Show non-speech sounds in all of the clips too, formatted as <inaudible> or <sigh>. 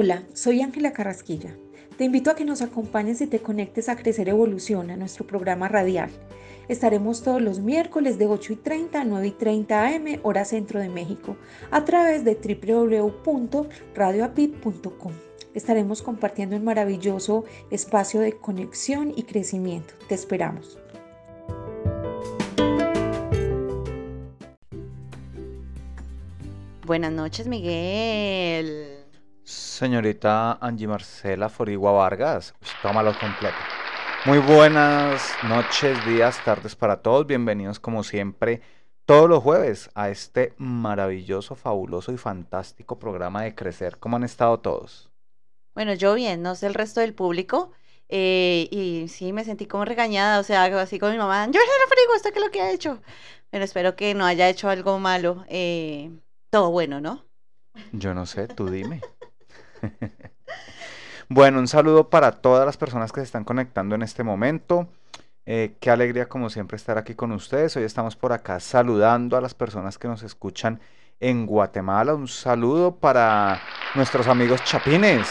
Hola, soy Ángela Carrasquilla. Te invito a que nos acompañes y te conectes a Crecer Evolución, a nuestro programa radial. Estaremos todos los miércoles de 8 y 30 a 9 y 30 am, hora centro de México, a través de www.radioapit.com. Estaremos compartiendo un maravilloso espacio de conexión y crecimiento. Te esperamos. Buenas noches, Miguel. Señorita Angie Marcela Forigua Vargas, tómalo completo. Muy buenas noches, días, tardes para todos. Bienvenidos como siempre todos los jueves a este maravilloso, fabuloso y fantástico programa de Crecer. ¿Cómo han estado todos? Bueno, yo bien, no sé el resto del público. Eh, y sí, me sentí como regañada, o sea, así con mi mamá, yo no Frigo, ¿esto qué es lo que ha hecho? Pero espero que no haya hecho algo malo. Eh, todo bueno, ¿no? Yo no sé, tú dime. <laughs> bueno, un saludo para todas las personas que se están conectando en este momento. Eh, qué alegría como siempre estar aquí con ustedes. Hoy estamos por acá saludando a las personas que nos escuchan en Guatemala. Un saludo para nuestros amigos chapines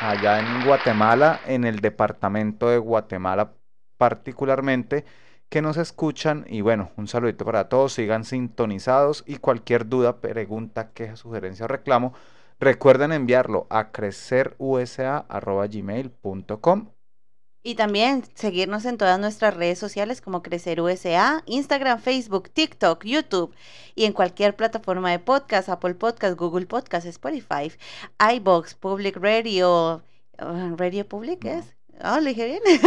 allá en Guatemala, en el departamento de Guatemala particularmente, que nos escuchan. Y bueno, un saludito para todos. Sigan sintonizados y cualquier duda, pregunta, queja, sugerencia o reclamo Recuerden enviarlo a crecerusa.gmail.com y también seguirnos en todas nuestras redes sociales como Crecer USA, Instagram, Facebook, TikTok, YouTube y en cualquier plataforma de podcast, Apple Podcast, Google Podcast, Spotify, iBox, Public Radio, uh, Radio Public es. Oh, le dije bien. <laughs>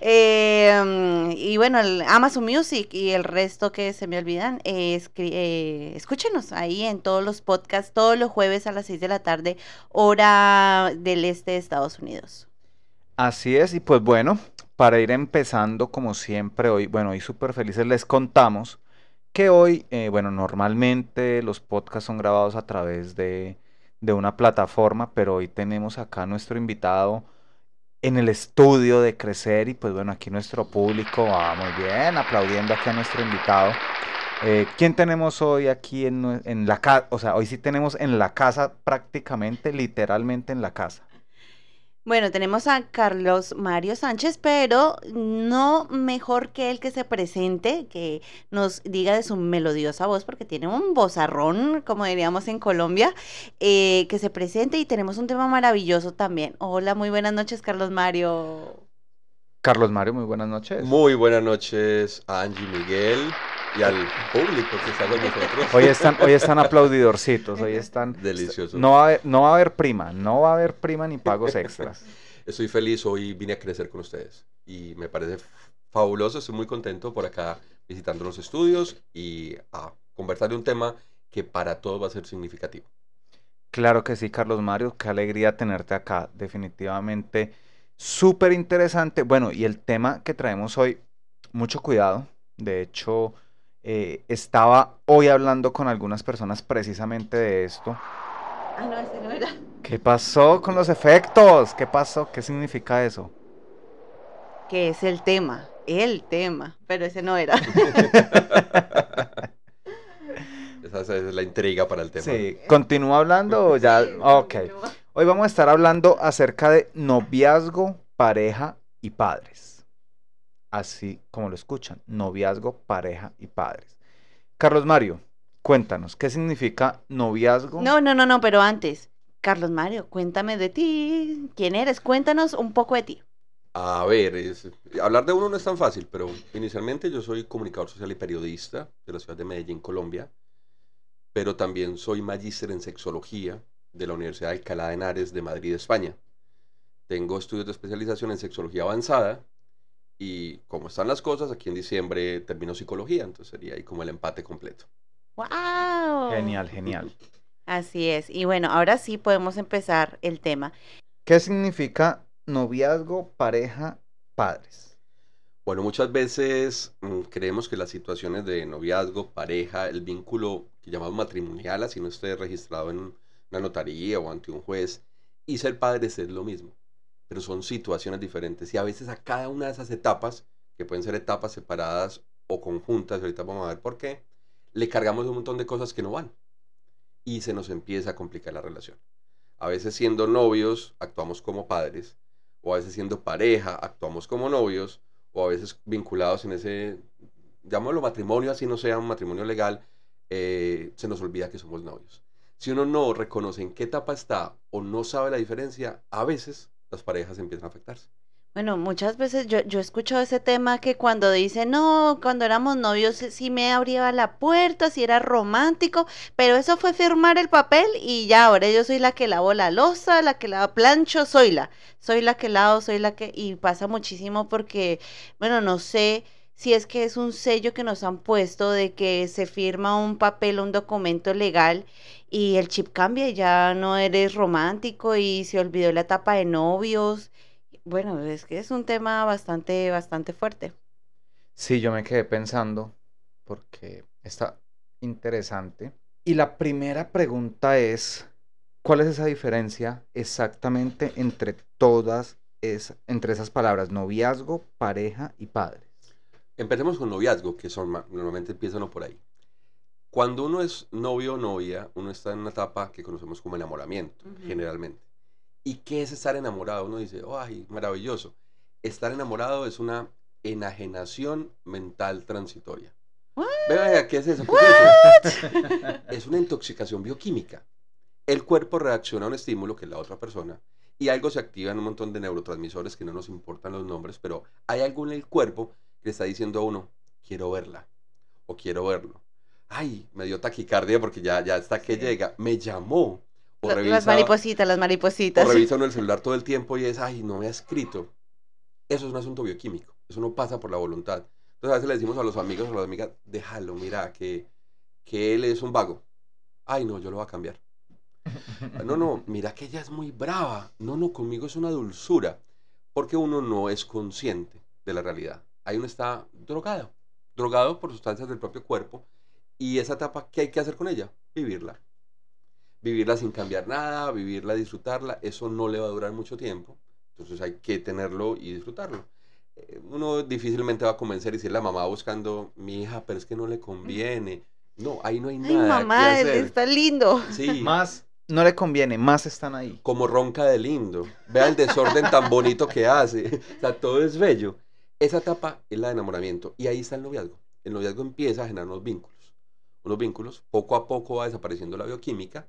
Em, y bueno, el Amazon Music y el resto que se me olvidan, eh, escúchenos ahí en todos los podcasts, todos los jueves a las 6 de la tarde, hora del este de Estados Unidos. Así es, y pues bueno, para ir empezando como siempre hoy, bueno, hoy súper felices les contamos que hoy, eh, bueno, normalmente los podcasts son grabados a través de, de una plataforma, pero hoy tenemos acá nuestro invitado en el estudio de crecer y pues bueno, aquí nuestro público va muy bien, aplaudiendo aquí a nuestro invitado. Eh, ¿Quién tenemos hoy aquí en, en la casa? O sea, hoy sí tenemos en la casa prácticamente, literalmente en la casa. Bueno, tenemos a Carlos Mario Sánchez, pero no mejor que el que se presente, que nos diga de su melodiosa voz, porque tiene un vozarrón, como diríamos en Colombia, eh, que se presente y tenemos un tema maravilloso también. Hola, muy buenas noches, Carlos Mario. Carlos Mario, muy buenas noches. Muy buenas noches Angie Miguel y al público que está con nosotros. Hoy están, hoy <laughs> están aplaudidorcitos, hoy están... Deliciosos. No va, a haber, no va a haber prima, no va a haber prima ni pagos extras. <laughs> Estoy feliz, hoy vine a crecer con ustedes y me parece fabuloso, estoy muy contento por acá visitando los estudios y a conversar de un tema que para todos va a ser significativo. Claro que sí, Carlos Mario, qué alegría tenerte acá, definitivamente súper interesante. Bueno, y el tema que traemos hoy, mucho cuidado, de hecho eh, estaba hoy hablando con algunas personas precisamente de esto. Ah, no, ese no era. ¿Qué pasó con los efectos? ¿Qué pasó? ¿Qué significa eso? Que es el tema, el tema, pero ese no era. <laughs> Esa es la intriga para el tema. Sí, ¿continúa hablando o <laughs> ya? Ok. Hoy vamos a estar hablando acerca de noviazgo, pareja y padres así como lo escuchan, noviazgo, pareja y padres. Carlos Mario, cuéntanos, ¿qué significa noviazgo? No, no, no, no, pero antes, Carlos Mario, cuéntame de ti, quién eres, cuéntanos un poco de ti. A ver, hablar de uno no es tan fácil, pero inicialmente yo soy comunicador social y periodista de la ciudad de Medellín, Colombia, pero también soy magíster en sexología de la Universidad de Alcalá de Henares de Madrid, España. Tengo estudios de especialización en sexología avanzada Y como están las cosas, aquí en diciembre termino psicología, entonces sería ahí como el empate completo. ¡Wow! Genial, genial. <laughs> Así es. Y bueno, ahora sí podemos empezar el tema. ¿Qué significa noviazgo, pareja, padres? Bueno, muchas veces mm, creemos que las situaciones de noviazgo, pareja, el vínculo que llamamos matrimonial, así no esté registrado en una notaría o ante un juez, y ser padre es lo mismo, pero son situaciones diferentes y a veces a cada una de esas etapas, que pueden ser etapas separadas o conjuntas, ahorita vamos a ver por qué, le cargamos un montón de cosas que no van y se nos empieza a complicar la relación. A veces siendo novios actuamos como padres, o a veces siendo pareja actuamos como novios, o a veces vinculados en ese, llamémoslo matrimonio, así no sea un matrimonio legal, eh, se nos olvida que somos novios. Si uno no reconoce en qué etapa está o no sabe la diferencia, a veces las parejas empiezan a afectarse. Bueno, muchas veces yo, yo he escuchado ese tema que cuando dicen, no, cuando éramos novios sí me abría la puerta, sí era romántico, pero eso fue firmar el papel y ya ahora yo soy la que lavo la losa, la que lava plancho, soy la, soy la que lavo, soy la que, y pasa muchísimo porque, bueno, no sé si es que es un sello que nos han puesto de que se firma un papel, un documento legal y el chip cambia ya no eres romántico y se olvidó la etapa de novios bueno, es que es un tema bastante, bastante fuerte. Sí, yo me quedé pensando porque está interesante. Y la primera pregunta es, ¿cuál es esa diferencia exactamente entre todas es, entre esas palabras, noviazgo, pareja y padres? Empecemos con noviazgo, que son normalmente empiezan por ahí. Cuando uno es novio o novia, uno está en una etapa que conocemos como enamoramiento, generalmente. ¿Y qué es estar enamorado? Uno dice, ¡ay, maravilloso! Estar enamorado es una enajenación mental transitoria. ¿qué es eso? ¿Qué es, eso? <laughs> es una intoxicación bioquímica. El cuerpo reacciona a un estímulo que es la otra persona y algo se activa en un montón de neurotransmisores que no nos importan los nombres, pero hay algo en el cuerpo le está diciendo a uno, quiero verla o quiero verlo. Ay, me dio taquicardia porque ya, ya está que llega. Me llamó las maripositas, las maripositas. O revisa uno el celular todo el tiempo y es, ay, no me ha escrito. Eso es un asunto bioquímico. Eso no pasa por la voluntad. Entonces a veces le decimos a los amigos o a las amigas, déjalo, mira, que, que él es un vago. Ay, no, yo lo voy a cambiar. <laughs> No, no, mira que ella es muy brava. No, no, conmigo es una dulzura. Porque uno no es consciente de la realidad. Ahí uno está drogado. Drogado por sustancias del propio cuerpo. Y esa etapa, ¿qué hay que hacer con ella? Vivirla vivirla sin cambiar nada, vivirla, disfrutarla, eso no le va a durar mucho tiempo. Entonces hay que tenerlo y disfrutarlo. Eh, uno difícilmente va a convencer y es la mamá buscando, mi hija, pero es que no le conviene. No, ahí no hay Ay, nada. mamá, que hacer. está lindo. Sí, Más no le conviene, más están ahí. como ronca de lindo. Vea el desorden tan bonito que hace. O sea, todo es bello. Esa etapa es la de enamoramiento y ahí está el noviazgo. El noviazgo empieza a generar unos vínculos. Unos vínculos, poco a poco va desapareciendo la bioquímica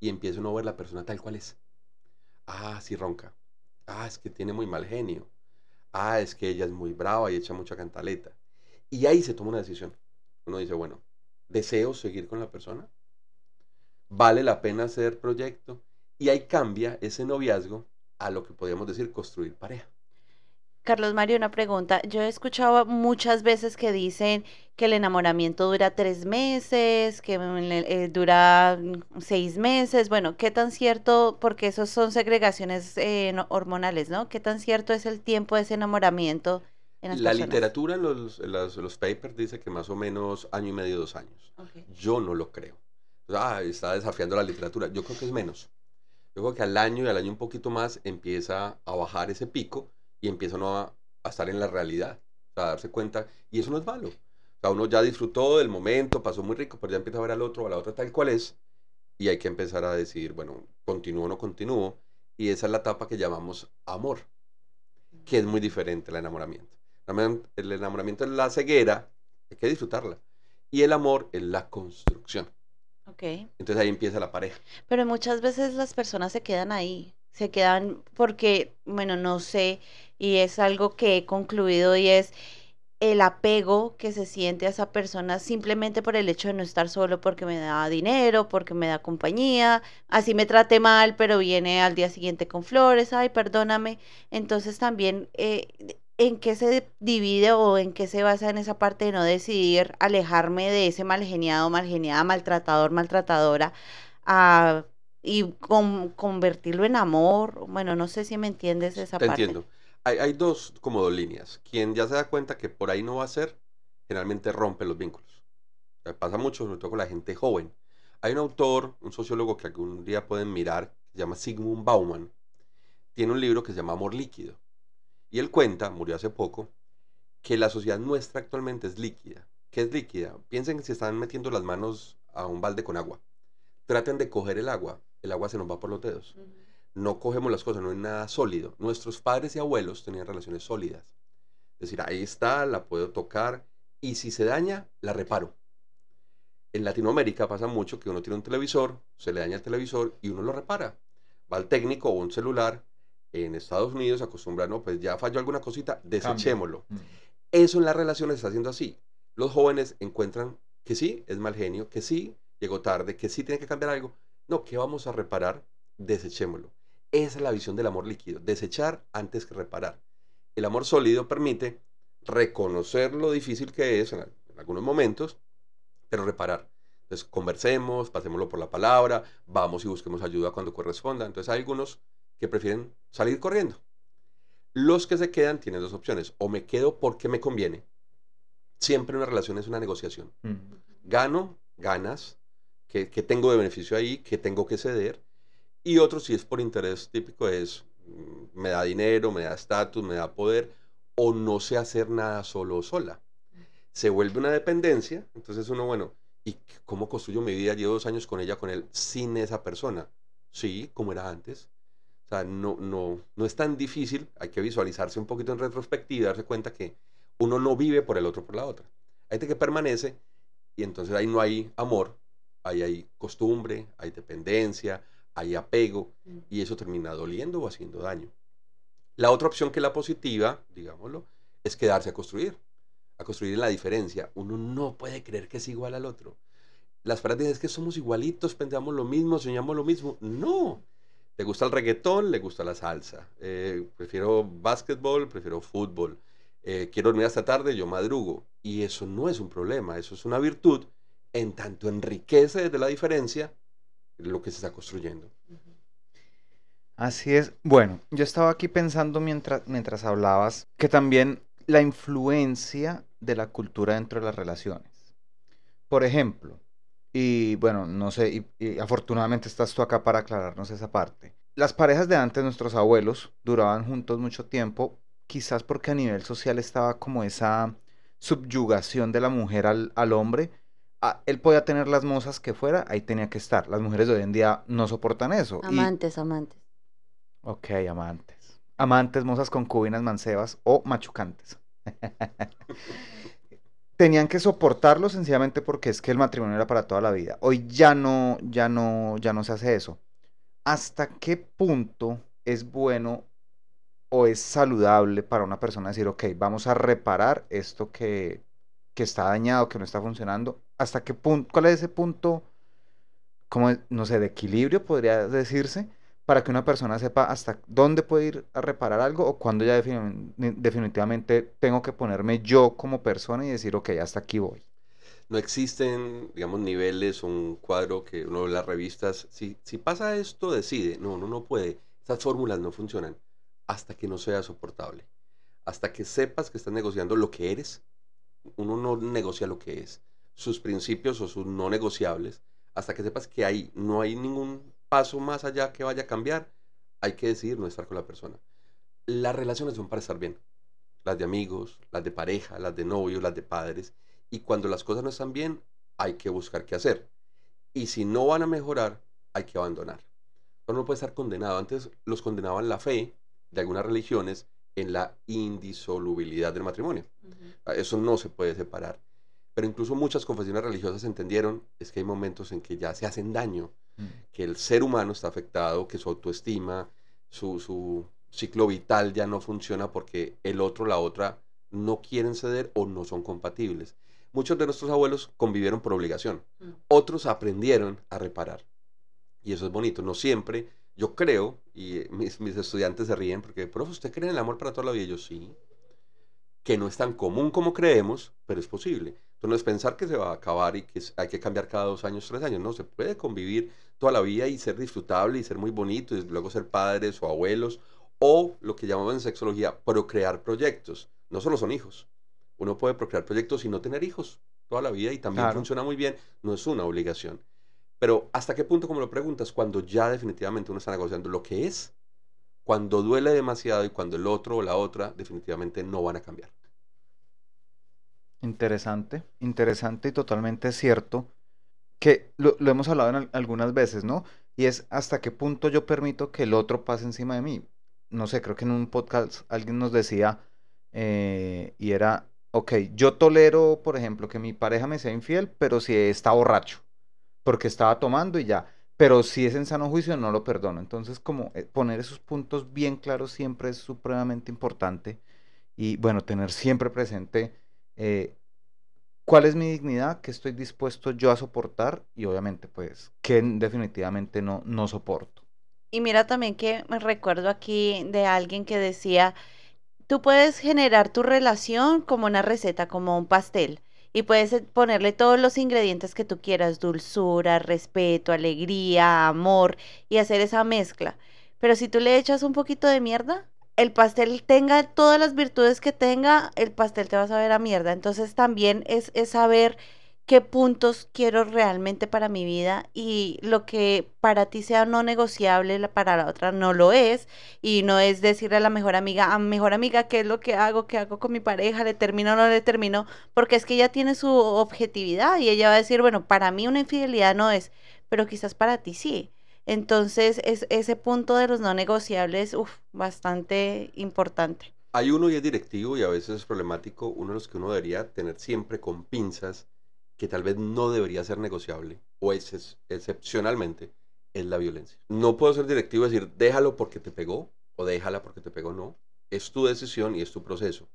y empieza uno a ver la persona tal cual es. Ah, sí ronca. Ah, es que tiene muy mal genio. Ah, es que ella es muy brava y echa mucha cantaleta. Y ahí se toma una decisión. Uno dice, bueno, ¿deseo seguir con la persona? ¿Vale la pena hacer proyecto? Y ahí cambia ese noviazgo a lo que podríamos decir construir pareja. Carlos Mario, una pregunta. Yo he escuchado muchas veces que dicen que el enamoramiento dura tres meses, que eh, dura mm, seis meses. Bueno, ¿qué tan cierto? Porque esos son segregaciones eh, no- hormonales, ¿no? ¿Qué tan cierto es el tiempo de ese enamoramiento en las La personas? literatura los, las- los papers dice que más o menos año y medio, dos años. Yo no lo creo. Ah, está desafiando la literatura. Yo creo que es menos. Yo creo que al año y al año un poquito más empieza a bajar ese pico y empieza uno a, a estar en la realidad, a darse cuenta. Y eso no es malo. O sea, uno ya disfrutó del momento, pasó muy rico, pero ya empieza a ver al otro o a la otra tal cual es. Y hay que empezar a decir, bueno, continúo o no continúo. Y esa es la etapa que llamamos amor, que es muy diferente al enamoramiento. El enamoramiento es la ceguera, hay que disfrutarla. Y el amor es la construcción. Ok. Entonces ahí empieza la pareja. Pero muchas veces las personas se quedan ahí, se quedan porque, bueno, no sé, y es algo que he concluido y es el apego que se siente a esa persona simplemente por el hecho de no estar solo porque me da dinero, porque me da compañía, así me trate mal, pero viene al día siguiente con flores, ay, perdóname. Entonces también eh, ¿en qué se divide o en qué se basa en esa parte de no decidir alejarme de ese mal geniado, mal geniada, maltratador, maltratadora, a- y con- convertirlo en amor? Bueno, no sé si me entiendes esa Te parte. entiendo. Hay, dos, como dos líneas. Quien ya se da cuenta que por ahí no va a ser, generalmente rompe los vínculos. O pasa mucho, sobre todo con la gente joven. Hay un autor, un sociólogo que algún día pueden mirar, se llama Sigmund Bauman. Tiene un libro que se llama Amor Líquido. Y él cuenta, murió hace poco, que la sociedad nuestra actualmente es líquida. ¿Qué es líquida? Piensen que se están metiendo las manos a un balde con agua. Traten de coger el agua. El agua se nos va por los dedos no cogemos las cosas, no es nada sólido. Nuestros padres y abuelos tenían relaciones sólidas. Es decir, ahí está, la puedo tocar y si se daña, la reparo. En Latinoamérica pasa mucho que uno tiene un televisor, se le daña el televisor y uno lo repara. Va al técnico o un celular. En Estados Unidos acostumbran, no, pues ya falló alguna cosita, desechémoslo. Mm. Eso en las relaciones está haciendo así. Los jóvenes encuentran que sí, es mal genio, que sí, llegó tarde, que sí tiene que cambiar algo. No, ¿qué vamos a reparar? Desechémoslo. Esa es la visión del amor líquido, desechar antes que reparar. El amor sólido permite reconocer lo difícil que es en, al- en algunos momentos, pero reparar. Entonces, conversemos, pasémoslo por la palabra, vamos y busquemos ayuda cuando corresponda. Entonces, hay algunos que prefieren salir corriendo. Los que se quedan tienen dos opciones. O me quedo porque me conviene. Siempre una relación es una negociación. Gano, ganas, que tengo de beneficio ahí, que tengo que ceder. Y otro, si es por interés típico, es mm, me da dinero, me da estatus, me da poder, o no sé hacer nada solo o sola. Se vuelve una dependencia, entonces uno, bueno, ¿y cómo construyo mi vida? Llevo dos años con ella, con él, sin esa persona. Sí, como era antes. O sea, no, no, no es tan difícil, hay que visualizarse un poquito en retrospectiva darse cuenta que uno no vive por el otro, por la otra. Hay gente que permanece y entonces ahí no hay amor, ahí hay costumbre, hay dependencia, hay apego y eso termina doliendo o haciendo daño. La otra opción que es la positiva, digámoslo, es quedarse a construir, a construir en la diferencia. Uno no puede creer que es igual al otro. Las frases es que somos igualitos, pensamos lo mismo, soñamos lo mismo. No. Le gusta el reggaetón, le gusta la salsa. Eh, prefiero básquetbol, prefiero fútbol. Eh, quiero dormir hasta tarde, yo madrugo. Y eso no es un problema, eso es una virtud, en tanto enriquece desde la diferencia lo que se está construyendo. Así es. Bueno, yo estaba aquí pensando mientras, mientras hablabas que también la influencia de la cultura dentro de las relaciones. Por ejemplo, y bueno, no sé, afortunadamente estás tú acá para aclararnos esa parte. Las parejas de antes, nuestros abuelos, duraban juntos mucho tiempo, quizás porque a nivel social estaba como esa subyugación de la mujer al, al hombre. Ah, él podía tener las mozas que fuera, ahí tenía que estar. Las mujeres de hoy en día no soportan eso. y- Amantes, amantes. Ok, amantes. Amantes, mozas, concubinas, mancebas o machucantes. <laughs> Tenían que soportarlo sencillamente porque es que el matrimonio era para toda la vida. Hoy ya no, ya no, ya no se hace eso. ¿Hasta qué punto es bueno o es saludable para una persona decir, ok, vamos a reparar esto que, que está dañado, que no está funcionando? ¿Hasta qué punto, cuál es ese punto, como, no sé, de equilibrio podría decirse? para que una persona sepa hasta dónde puede ir a reparar algo o cuándo ya defini- definitivamente tengo que ponerme yo como persona y decir, ok, hasta aquí voy. No existen, digamos, niveles, un cuadro que uno en las revistas. Si, si pasa esto, decide. No, uno no puede. Estas fórmulas no funcionan hasta que no sea soportable. Hasta que sepas que estás negociando lo que eres. Uno no negocia lo que es. Sus principios o sus no negociables. Hasta que sepas que ahí no hay ningún paso más allá que vaya a cambiar. Hay que decidir no estar con la persona. Las relaciones son para estar bien. Las de amigos, las de pareja, las de novios, las de padres. Y cuando las cosas no están bien, hay que buscar qué hacer. Y si no van a mejorar, hay que abandonar. Uno no puede estar condenado. Antes los condenaban la fe de algunas religiones en la indisolubilidad del matrimonio. Eso no se puede separar. Pero incluso muchas confesiones religiosas entendieron es que hay momentos en que ya se hacen daño, que el ser humano está afectado, que su autoestima, su, su ciclo vital ya no funciona porque el otro, la otra, no quieren ceder o no son compatibles. Muchos de nuestros abuelos convivieron por obligación, otros aprendieron a reparar. Y eso es bonito, no siempre, yo creo, y mis, mis estudiantes se ríen porque, profe, ¿usted cree en el amor para toda la vida? Y yo sí. que no es tan común como creemos, pero es posible. Entonces no es pensar que se va a acabar y que hay que cambiar cada dos años, tres años. No, se puede convivir toda la vida y ser disfrutable y ser muy bonito y luego ser padres o abuelos o lo que llamamos en sexología procrear proyectos. No solo son hijos. Uno puede procrear proyectos y no tener hijos toda la vida y también Claro. funciona muy bien. No es una obligación. Pero ¿hasta qué punto, como lo preguntas, cuando ya definitivamente uno está negociando lo que es, cuando duele demasiado y cuando el otro o la otra definitivamente no van a cambiar? Interesante, interesante y totalmente cierto que lo, hemos hablado en al- algunas veces, ¿no? Y es hasta qué punto yo permito que el otro pase encima de mí. No sé, creo que en un podcast alguien nos decía eh, y era, ok, yo tolero, por ejemplo, que mi pareja me sea infiel, pero si está borracho, porque estaba tomando y ya. Pero si es en sano juicio, no lo perdono. Entonces, como eh, poner esos puntos bien claros siempre es supremamente importante. Y bueno, tener siempre presente eh, cuál es mi dignidad, qué estoy dispuesto yo a soportar y obviamente pues que definitivamente no, no soporto. Y mira también que me recuerdo aquí de alguien que decía, tú puedes generar tu relación como una receta, como un pastel, y puedes eh, ponerle todos los ingredientes que tú quieras, dulzura, respeto, alegría, amor, y hacer esa mezcla. Pero si tú le echas un poquito de mierda, el pastel tenga todas las virtudes que tenga, el pastel te va a saber a mierda. Entonces también es, saber qué puntos quiero realmente para mi vida y lo que para ti sea no negociable, para la otra no lo es. Y no es decirle a la mejor amiga, a mejor amiga, ¿qué es lo que hago? ¿Qué hago con mi pareja? ¿Le termino o no le termino? Porque es que ella tiene su objetividad y ella va a decir, bueno, para mí una infidelidad no es, pero quizás para ti sí. Entonces, es, ese punto de los no negociables, uf, bastante importante. Hay uno y es directivo y a veces es problemático, uno de los que uno debería tener siempre con pinzas, que tal vez no debería ser negociable, o excepcionalmente, es la violencia. No puedo ser directivo y decir, déjalo porque te pegó, o déjala porque te pegó, no. Es tu decisión y es tu proceso.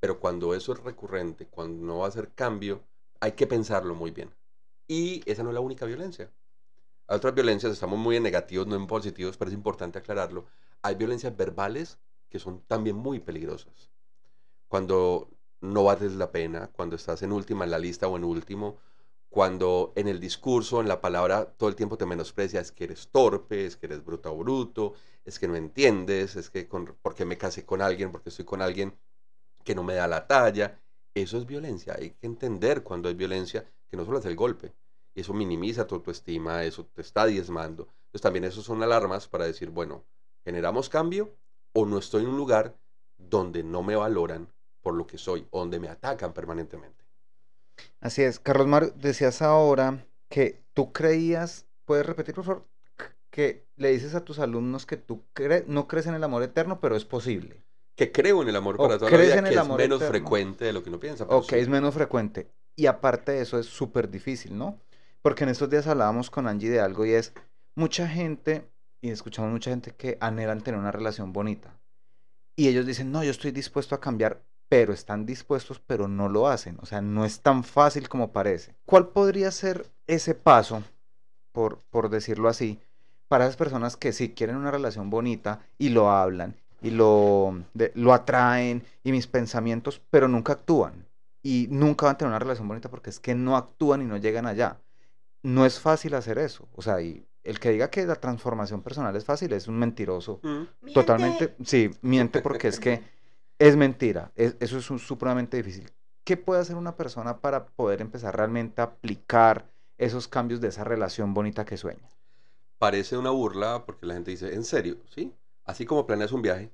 Pero cuando eso es recurrente, cuando no va a hacer cambio, hay que pensarlo muy bien. Y esa no es la única violencia. Hay otras violencias, estamos muy en negativos, no en positivos, pero es importante aclararlo. Hay violencias verbales que son también muy peligrosas. Cuando no vales la pena, cuando estás en última en la lista o en último, cuando en el discurso, en la palabra, todo el tiempo te menosprecia, es que eres torpe, es que eres bruto o bruto, es que no entiendes, es que con, porque me casé con alguien, porque estoy con alguien que no me da la talla. Eso es violencia. Hay que entender cuando hay violencia que no solo es el golpe. Eso minimiza tu autoestima, eso te está diezmando. Entonces también eso son alarmas para decir, bueno, generamos cambio o no estoy en un lugar donde no me valoran por lo que soy, o donde me atacan permanentemente. Así es, Carlos Mario, decías ahora que tú creías, ¿puedes repetir por favor? Que le dices a tus alumnos que tú cre- no crees en el amor eterno, pero es posible. Que creo en el amor O para toda la vida, en que el es menos eterno. frecuente de lo que uno piensa. Ok, sí. es menos frecuente. Y aparte de eso es súper difícil, ¿no? Porque en estos días hablábamos con Angie de algo y es mucha gente, y escuchamos mucha gente que anhelan tener una relación bonita. Y ellos dicen, no, yo estoy dispuesto a cambiar, pero están dispuestos, pero no lo hacen. O sea, no es tan fácil como parece. ¿Cuál podría ser ese paso, por, por decirlo así, para esas personas que sí quieren una relación bonita y lo hablan y lo, lo atraen y mis pensamientos, pero nunca actúan? Y nunca van a tener una relación bonita porque es que no actúan y no llegan allá. No es fácil hacer eso. O sea, y el que diga que la transformación personal es fácil es un mentiroso. Mm. Totalmente, sí, miente porque es que es mentira. es- eso es un- supremamente difícil. ¿Qué puede hacer una persona para poder empezar realmente a aplicar esos cambios de esa relación bonita que sueña? Parece una burla porque la gente dice, ¿en serio? ¿Sí? Así como planeas un viaje,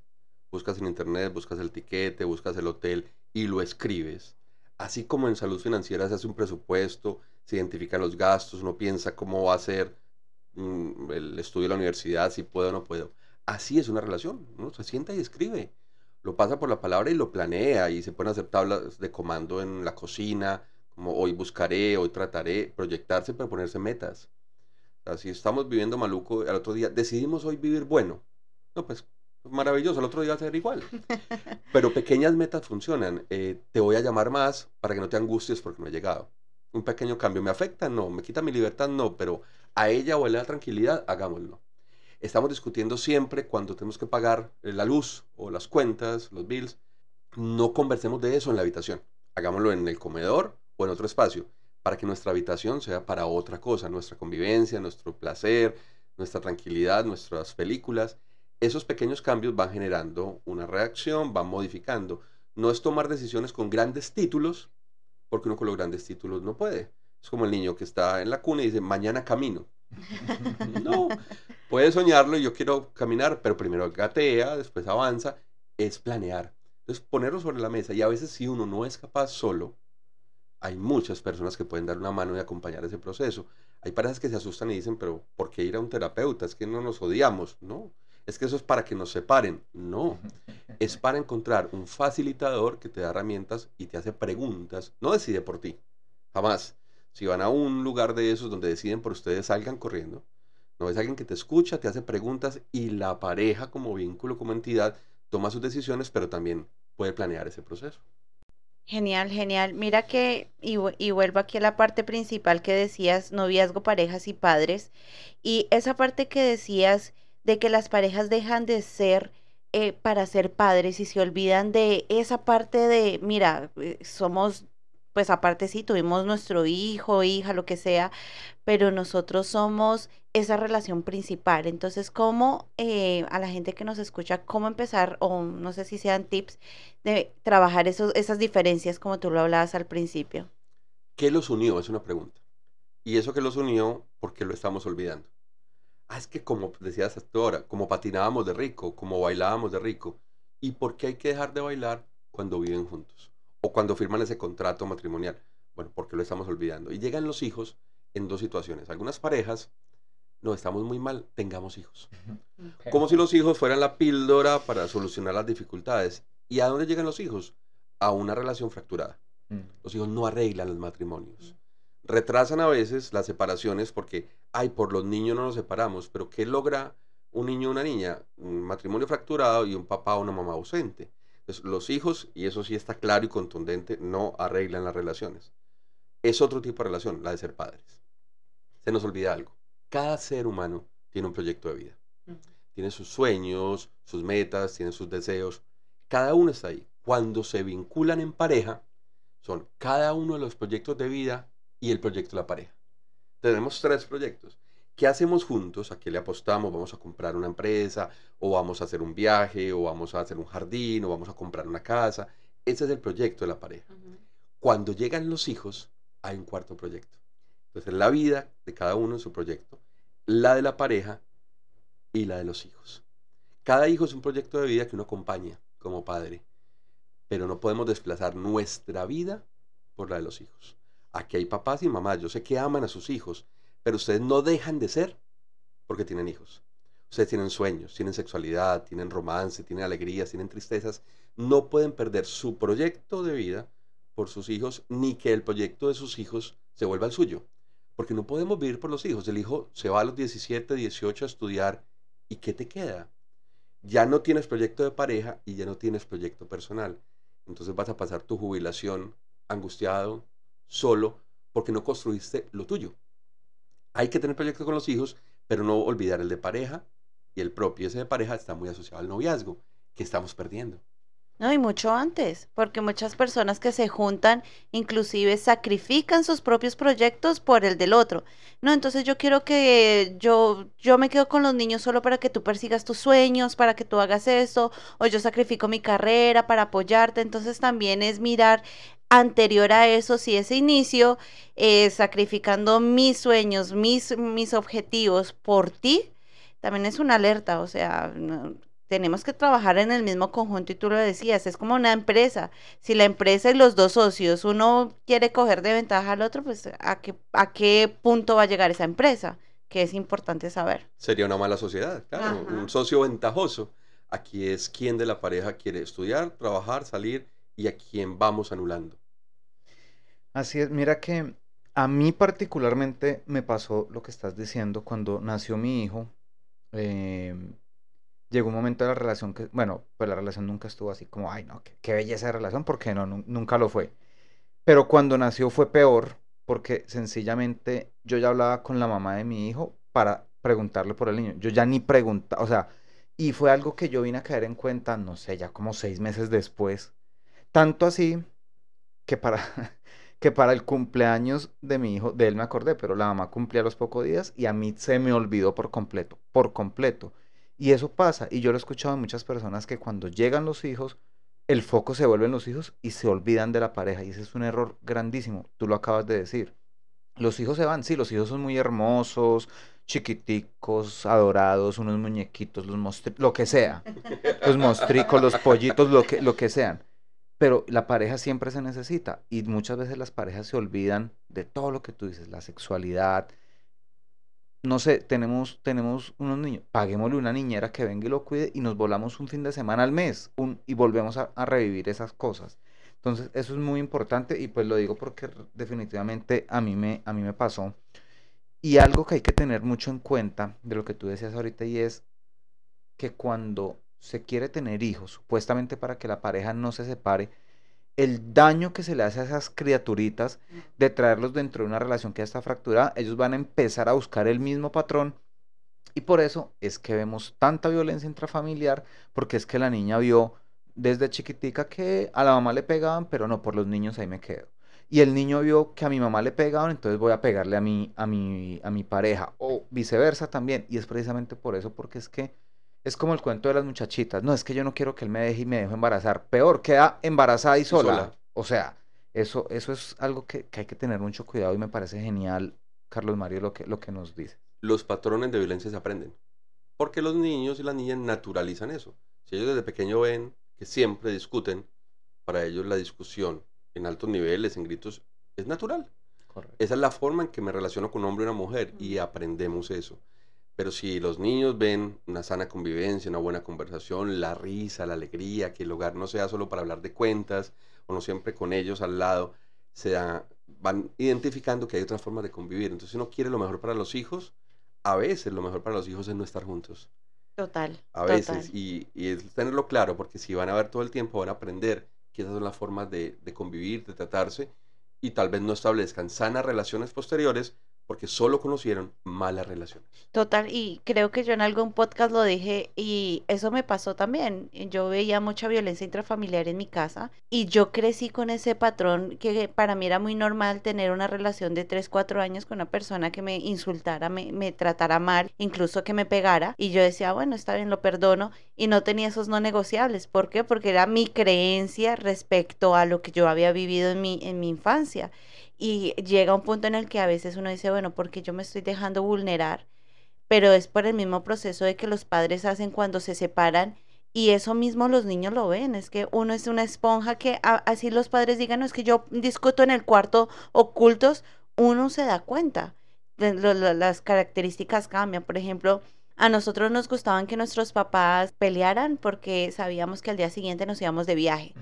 buscas en internet, buscas el tiquete, buscas el hotel y lo escribes. Así como en salud financiera se hace un presupuesto, se identifican los gastos, uno piensa cómo va a ser mm, el estudio de la universidad, si puedo o no puedo. Así es una relación. Uno se sienta y escribe. Lo pasa por la palabra y lo planea y se pueden hacer tablas de comando en la cocina, como hoy buscaré, hoy trataré, proyectarse para ponerse metas. O sea, si estamos viviendo maluco, al otro día decidimos hoy vivir bueno. No, pues maravilloso, al otro día va a ser igual. <laughs> Pero pequeñas metas funcionan. Eh, te voy a llamar más para que no te angusties porque no he llegado. Un pequeño cambio me afecta, no. Me quita mi libertad, no. Pero a ella o a da tranquilidad, hagámoslo. Estamos discutiendo siempre cuando tenemos que pagar eh, la luz o las cuentas, los bills. no conversemos de eso en la habitación. Hagámoslo en el comedor o en otro espacio, para que nuestra habitación sea para otra cosa, nuestra convivencia, nuestro placer, nuestra tranquilidad, nuestras películas. Esos pequeños cambios van generando una reacción, van modificando. No es tomar decisiones con grandes títulos, porque uno con los grandes títulos no puede. Es como el niño que está en la cuna y dice, mañana camino. <laughs> no, puede soñarlo y yo quiero caminar, pero primero gatea, después avanza. Es planear. Entonces, ponerlo sobre la mesa. Y a veces si uno no es capaz solo, hay muchas personas que pueden dar una mano y acompañar ese proceso. Hay parejas que se asustan y dicen, pero ¿por qué ir a un terapeuta? Es que no nos odiamos. No, es que eso es para que nos separen. No, es para encontrar un facilitador que te da herramientas y te hace preguntas. No decide por ti, jamás. Si van a un lugar de esos donde deciden por ustedes, salgan corriendo. No es alguien que te escucha, te hace preguntas y la pareja como vínculo, como entidad, toma sus decisiones, pero también puede planear ese proceso. Genial, genial. Mira que, y, y, vuelvo aquí a la parte principal que decías, noviazgo, parejas y padres. Y esa parte que decías de que las parejas dejan de ser eh, para ser padres y se olvidan de esa parte de, mira, eh, somos pues aparte sí, tuvimos nuestro hijo, hija, lo que sea, pero nosotros somos esa relación principal. Entonces, ¿cómo eh, a la gente que nos escucha, cómo empezar, o no sé si sean tips, de trabajar esos, esas diferencias como tú lo hablabas al principio? ¿Qué los unió? Es una pregunta. Y eso que los unió, ¿por qué lo estamos olvidando? Ah, es que como decías hasta ahora, como patinábamos de rico, como bailábamos de rico. ¿Y por qué hay que dejar de bailar cuando viven juntos? o cuando firman ese contrato matrimonial. Bueno, porque lo estamos olvidando. Y llegan los hijos en dos situaciones. Algunas parejas, no, estamos muy mal, tengamos hijos. Como si los hijos fueran la píldora para solucionar las dificultades. ¿Y a dónde llegan los hijos? A una relación fracturada. Mm. Los hijos no arreglan los matrimonios. Retrasan a veces las separaciones porque, ay, por los niños no nos separamos, pero ¿qué logra un niño o una niña? Un matrimonio fracturado y un papá o una mamá ausente los hijos, y eso sí está claro y contundente, no arreglan las relaciones. Es otro tipo de relación, la de ser padres. Se nos olvida algo. Cada ser humano tiene un proyecto de vida. Tiene sus sueños, sus metas, tiene sus deseos. Cada uno está ahí. Cuando se vinculan en pareja, son cada uno de los proyectos de vida y el proyecto de la pareja. Tenemos tres proyectos. ¿Qué hacemos juntos? ¿A qué le apostamos? ¿Vamos a comprar una empresa? ¿O vamos a hacer un viaje? ¿O vamos a hacer un jardín? ¿O vamos a comprar una casa? Ese es el proyecto de la pareja. Cuando llegan los hijos, hay un cuarto proyecto. Entonces, la vida de cada uno en su proyecto, la de la pareja y la de los hijos. Cada hijo es un proyecto de vida que uno acompaña como padre, pero no podemos desplazar nuestra vida por la de los hijos. Aquí hay papás y mamás, yo sé que aman a sus hijos, pero ustedes no dejan de ser porque tienen hijos. Ustedes tienen sueños, tienen sexualidad, tienen romance, tienen alegrías, tienen tristezas. No pueden perder su proyecto de vida por sus hijos, ni que el proyecto de sus hijos se vuelva el suyo. Porque no podemos vivir por los hijos. El hijo se va a los 17, 18 a estudiar. ¿Y qué te queda? Ya no tienes proyecto de pareja y ya no tienes proyecto personal. Entonces vas a pasar tu jubilación angustiado, solo, porque no construiste lo tuyo. Hay que tener proyectos con los hijos, pero no olvidar el de pareja y el propio ese de pareja está muy asociado al noviazgo, que estamos perdiendo. No, y mucho antes, porque muchas personas que se juntan inclusive sacrifican sus propios proyectos por el del otro. No, entonces yo quiero que yo yo me quedo con los niños solo para que tú persigas tus sueños, para que tú hagas eso, o yo sacrifico mi carrera para apoyarte. Entonces también es mirar anterior a eso, si ese inicio, eh, sacrificando mis sueños, mis, mis objetivos por ti, también es una alerta, o sea, tenemos que trabajar en el mismo conjunto y tú lo decías, es como una empresa. Si la empresa y los dos socios, uno quiere coger de ventaja al otro, pues a qué, a qué punto va a llegar esa empresa, que es importante saber. Sería una mala sociedad, claro, un socio ventajoso. Aquí es quien de la pareja quiere estudiar, trabajar, salir y a quién vamos anulando. Así es, mira que a mí particularmente me pasó lo que estás diciendo cuando nació mi hijo. Em, llegó un momento de la relación que, bueno, pues la relación nunca estuvo así como, ay, no, qué, belleza de relación, porque no, nunca lo fue. Pero cuando nació fue peor, porque sencillamente yo ya hablaba con la mamá de mi hijo para preguntarle por el niño. Yo ya ni preguntaba, o sea, y fue algo que yo vine a caer en cuenta, no sé, ya como seis meses después, Tanto así que para, <laughs> que para el cumpleaños de mi hijo, de él me acordé, pero la mamá cumplía los pocos días y a mí se me olvidó por completo, por completo. Y eso pasa, y yo lo he escuchado en muchas personas que cuando llegan los hijos, el foco se vuelve en los hijos y se olvidan de la pareja. Y ese es un error grandísimo, tú lo acabas de decir. Los hijos se van, sí, los hijos son muy hermosos, chiquiticos, adorados, unos muñequitos, los lo que sea, los mostricos, los pollitos, lo que, lo que sean. Pero la pareja siempre se necesita y muchas veces las parejas se olvidan de todo lo que tú dices, la sexualidad. No sé, tenemos, tenemos unos niños, paguémosle una niñera que venga y lo cuide y nos volamos un fin de semana al mes y volvemos a, a revivir esas cosas. Entonces, eso es muy importante y pues lo digo porque definitivamente a mí me, a mí me pasó. Y algo que hay que tener mucho en cuenta de lo que tú decías ahorita y es que cuando se quiere tener hijos, supuestamente para que la pareja no se separe, el daño que se le hace a esas criaturitas de traerlos dentro de una relación que ya está fracturada, ellos van a empezar a buscar el mismo patrón y por eso es que vemos tanta violencia intrafamiliar, porque es que la niña vio desde chiquitica que a la mamá le pegaban, pero no, por los niños ahí me quedo. Y el niño vio que a mi mamá le pegaban, entonces voy a pegarle a mi, a mi, a mi pareja, o viceversa también. Y es precisamente por eso, porque es que es como el cuento de las muchachitas. No, es que yo no quiero que él me deje y me dejo embarazar. Peor, queda embarazada y sola. sola. O sea, eso, eso es algo que, que hay que tener mucho cuidado y me parece genial, Carlos Mario, lo que, lo que nos dice. Los patrones de violencia se aprenden. Porque los niños y las niñas naturalizan eso. Si ellos desde pequeño ven que siempre discuten, para ellos la discusión en altos niveles, en gritos, es natural. Correcto. Esa es la forma en que me relaciono con un hombre y una mujer y aprendemos eso. Pero si los niños ven una sana convivencia, una buena conversación, la risa, la alegría, que el hogar no sea solo para hablar de cuentas o no siempre con ellos al lado, se da- van identificando que hay otras formas de convivir. Entonces, si uno quiere lo mejor para los hijos, a veces lo mejor para los hijos es no estar juntos. Total. A veces. total. Y, y es tenerlo claro, porque si van a ver todo el tiempo, van a aprender que esas son las formas de, de convivir, de tratarse, y tal vez no establezcan sanas relaciones posteriores porque solo conocieron malas relaciones. Total, y creo que yo en algún podcast lo dije y eso me pasó también. Yo veía mucha violencia intrafamiliar en mi casa y yo crecí con ese patrón que para mí era muy normal tener una relación de 3, 4 años con una persona que me insultara, me, me tratara mal, incluso que me pegara. Y yo decía, bueno, está bien, lo perdono. Y no tenía esos no negociables. ¿Por qué? Porque era mi creencia respecto a lo que yo había vivido en mi, en mi infancia. Y llega un punto en el que a veces uno dice, bueno, porque yo me estoy dejando vulnerar, pero es por el mismo proceso de que los padres hacen cuando se separan y eso mismo los niños lo ven, es que uno es una esponja que así los padres digan, no, es que yo discuto en el cuarto ocultos, uno se da cuenta, las características cambian, por ejemplo, a nosotros nos gustaban que nuestros papás pelearan porque sabíamos que al día siguiente nos íbamos de viaje.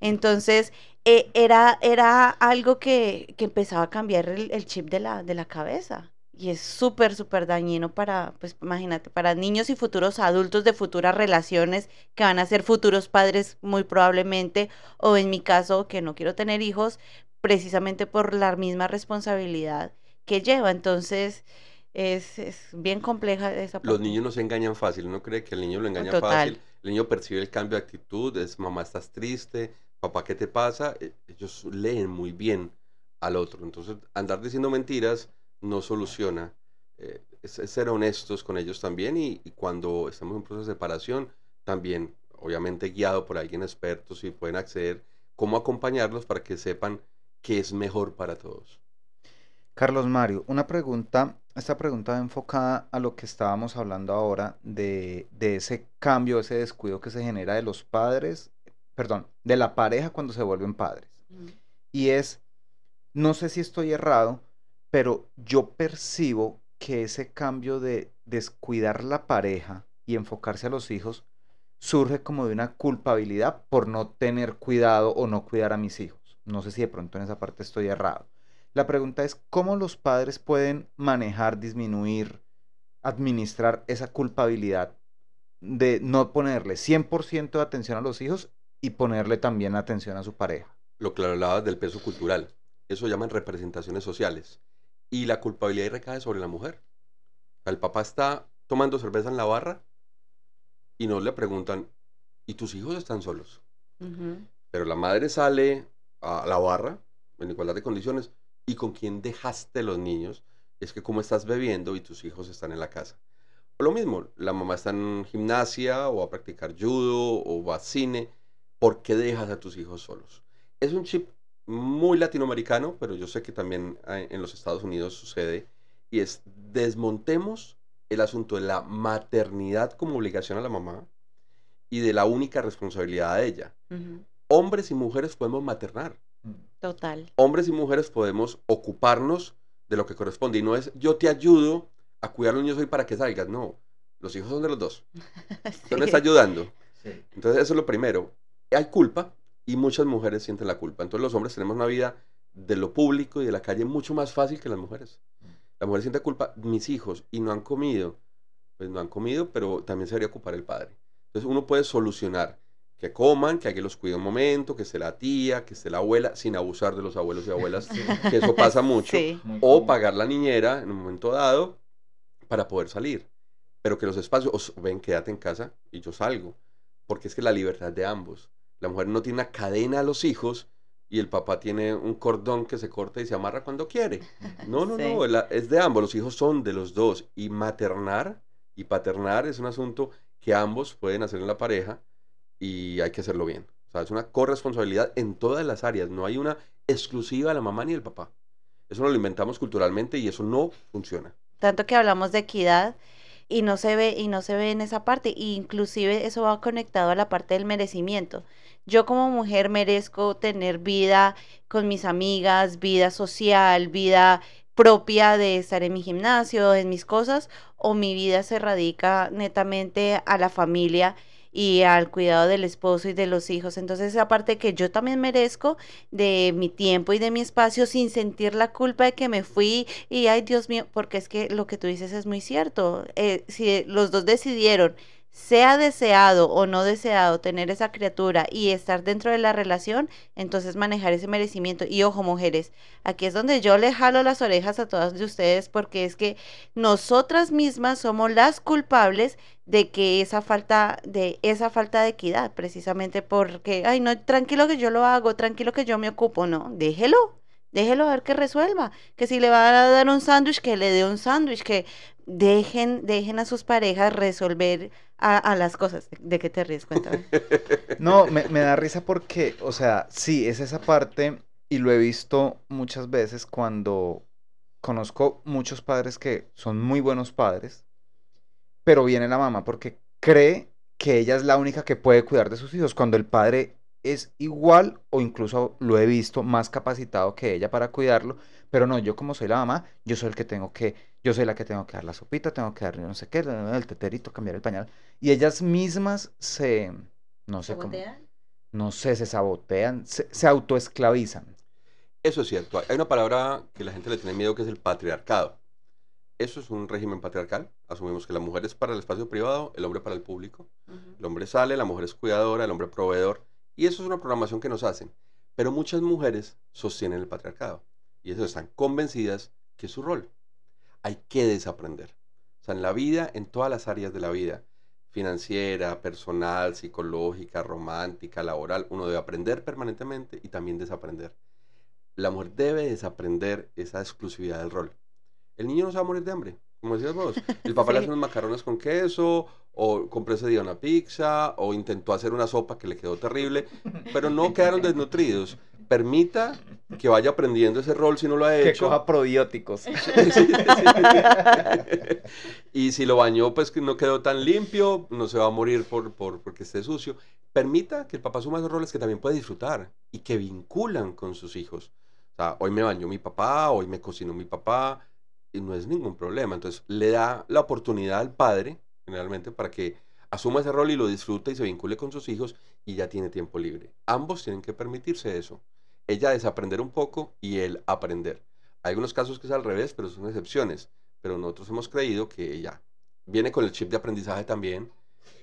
Entonces, eh, era, era algo que, que empezaba a cambiar el, el chip de la, de la cabeza. Y es súper, súper dañino para, pues imagínate, para niños y futuros adultos de futuras relaciones que van a ser futuros padres muy probablemente, o en mi caso, que no quiero tener hijos, precisamente por la misma responsabilidad que lleva. Entonces, es, es bien compleja esa Los parte. niños no se engañan fácil, uno cree que el niño lo engaña Total. fácil, el niño percibe el cambio de actitud, es mamá estás triste, papá ¿qué te pasa? Eh, Ellos leen muy bien al otro, entonces andar diciendo mentiras no soluciona, Eh, es, es ser honestos con ellos también y, y cuando estamos en un proceso de separación, también obviamente guiado por alguien experto, si pueden acceder, cómo acompañarlos para que sepan qué es mejor para todos. Carlos Mario, una pregunta, esta pregunta va enfocada a lo que estábamos hablando ahora de, de ese cambio, ese descuido que se genera de los padres, perdón, de la pareja cuando se vuelven padres. Y es, no sé si estoy errado, pero yo percibo que ese cambio de descuidar la pareja y enfocarse a los hijos surge como de una culpabilidad por no tener cuidado o no cuidar a mis hijos. No sé si de pronto en esa parte estoy errado. La pregunta es, ¿cómo los padres pueden manejar, disminuir, administrar esa culpabilidad de no ponerle 100% de atención a los hijos y ponerle también atención a su pareja? lo que hablabas del peso cultural. Eso llaman representaciones sociales. Y la culpabilidad recae sobre la mujer. El papá está tomando cerveza en la barra y no le preguntan, ¿y tus hijos están solos? Pero la madre sale a la barra en igualdad de condiciones y con quién dejaste los niños es que como estás bebiendo y tus hijos están en la casa. Lo mismo, la mamá está en gimnasia o a practicar judo o va a cine. ¿Por qué dejas a tus hijos solos? Es un chip muy latinoamericano, pero yo sé que también hay- en los Estados Unidos sucede. Y es desmontemos el asunto de la maternidad como obligación a la mamá y de la única responsabilidad de ella. Hombres y mujeres podemos maternar. Total. Hombres y mujeres podemos ocuparnos de lo que corresponde. Y no es yo te ayudo a cuidar a los niños hoy para que salgas. No, los hijos son de los dos. <laughs> Sí. está ayudando. Entonces eso es lo primero. Hay culpa y muchas mujeres sienten la culpa. Entonces los hombres tenemos una vida de lo público y de la calle mucho más fácil que las mujeres. La mujer siente culpa, mis hijos, y no han comido. Pues no han comido, pero también se debería ocupar el padre. Entonces uno puede solucionar que coman, que alguien los cuide un momento, que esté la tía, que esté la abuela, sin abusar de los abuelos y abuelas, que eso pasa <laughs> mucho. Sí. O pagar la niñera en un momento dado para poder salir. Pero que los espacios, os- ven, quédate en casa y yo salgo. Porque es que la libertad de ambos. La mujer no tiene una cadena a los hijos y el papá tiene un cordón que se corta y se amarra cuando quiere. No, no, Sí. no, la- es de ambos. Los hijos son de los dos. Y maternar y paternar es un asunto que ambos pueden hacer en la pareja y hay que hacerlo bien. O sea, es una corresponsabilidad en todas las áreas. No hay una exclusiva de la mamá ni del papá. Eso lo inventamos culturalmente y eso no funciona. tanto que hablamos de equidad y no se ve y no se ve en esa parte y inclusive eso va conectado a la parte del merecimiento. Yo como mujer merezco tener vida con mis amigas, vida social, vida propia de estar en mi gimnasio, en mis cosas, o mi vida se radica netamente a la familia y al cuidado del esposo y de los hijos. Entonces, esa parte que yo también merezco de mi tiempo y de mi espacio sin sentir la culpa de que me fui y ay Dios mío, porque es que lo que tú dices es muy cierto. Eh, si los dos decidieron, sea deseado o no deseado, tener esa criatura y estar dentro de la relación, entonces manejar ese merecimiento. Y ojo, mujeres, aquí es donde yo le jalo las orejas a todas de ustedes porque es que nosotras mismas somos las culpables de que esa falta de esa falta de equidad, precisamente porque, ay, no, tranquilo que yo lo hago, tranquilo que yo me ocupo, no, déjelo, déjelo a ver que resuelva, que si le va a dar un sándwich, que le dé un sándwich, que dejen, dejen a sus parejas resolver a, las cosas. ¿De qué te ríes? Cuéntame. <laughs> No, me, me da risa porque, o sea, sí, es esa parte y lo he visto muchas veces cuando conozco muchos padres que son muy buenos padres, pero viene la mamá porque cree que ella es la única que puede cuidar de sus hijos, cuando el padre es igual o incluso lo he visto más capacitado que ella para cuidarlo, pero no, yo como soy la mamá, yo soy el que tengo que, yo soy la que tengo que dar la sopita, tengo que darle no sé qué, el teterito, cambiar el pañal, y ellas mismas se, no sé cómo, no sé, se sabotean, se, se autoesclavizan. Eso es cierto. Hay una palabra que la gente le tiene miedo que es el patriarcado. Eso es un régimen patriarcal. Asumimos que la mujer es para el espacio privado, el hombre para el público. El hombre sale, la mujer es cuidadora, el hombre proveedor. Y eso es una programación que nos hacen. Pero muchas mujeres sostienen el patriarcado. Y eso están convencidas que es su rol. Hay que desaprender. O sea, en la vida, en todas las áreas de la vida, financiera, personal, psicológica, romántica, laboral, uno debe aprender permanentemente y también desaprender. La mujer debe desaprender esa exclusividad del rol. El niño no se va a morir de hambre, como decías vos. El <laughs> papá le Sí. hace unos macarrones con queso, o compró ese día una pizza, o intentó hacer una sopa que le quedó terrible, pero no quedaron desnutridos. Permita que vaya aprendiendo ese rol si no lo ha Que hecho. coja probióticos. <laughs> Sí, sí, sí. y si lo bañó, pues que no quedó tan limpio, no se va a morir por, por, porque esté sucio. Permita que el papá asuma esos roles que también puede disfrutar y que vinculan con sus hijos. O sea, hoy me bañó mi papá, hoy me cocinó mi papá, y no es ningún problema. Entonces, le da la oportunidad al padre, generalmente, para que asuma ese rol y lo disfrute y se vincule con sus hijos y ya tiene tiempo libre. Ambos tienen que permitirse eso. Ella desaprender un poco y él aprender. Hay algunos casos que es al revés, pero son excepciones. Pero nosotros hemos creído que ella viene con el chip de aprendizaje también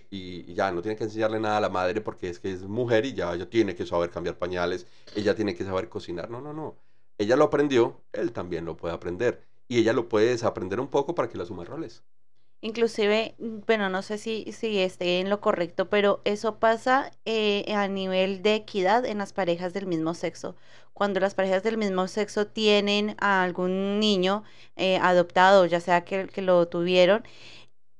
y, ya no tiene que enseñarle nada a la madre porque es que es mujer y ya ella tiene que saber cambiar pañales, ella tiene que saber cocinar. No, no, no. Ella lo aprendió, él también lo puede aprender y ella lo puede desaprender un poco para que le asuma roles. Inclusive, mm, bueno, no sé si, si esté en lo correcto, pero eso pasa eh, a nivel de equidad en las parejas del mismo sexo. Cuando las parejas del mismo sexo tienen a algún niño eh, adoptado, ya sea que, que lo tuvieron,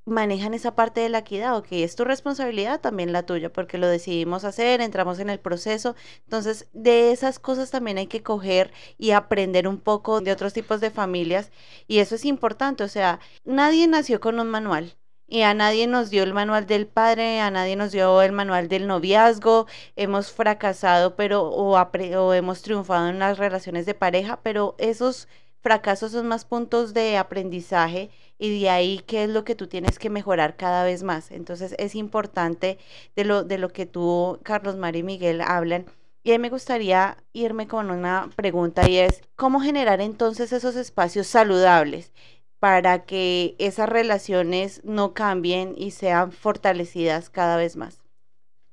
manejan esa parte de la equidad, que es tu responsabilidad, también la tuya, porque lo decidimos hacer, entramos en el proceso. Entonces, de esas cosas también hay que coger y aprender un poco de otros tipos de familias. Y eso es importante, o sea, nadie nació con un manual. Y a nadie nos dio el manual del padre, a nadie nos dio el manual del noviazgo, hemos fracasado, pero o, o hemos triunfado en las relaciones de pareja, pero esos fracasos son más puntos de aprendizaje y de ahí qué es lo que tú tienes que mejorar cada vez más. Entonces es importante de lo, de lo que tú, Carlos, Mario y Miguel hablan. Y ahí me gustaría irme con una pregunta y es, ¿cómo generar entonces esos espacios saludables para que esas relaciones no cambien y sean fortalecidas cada vez más?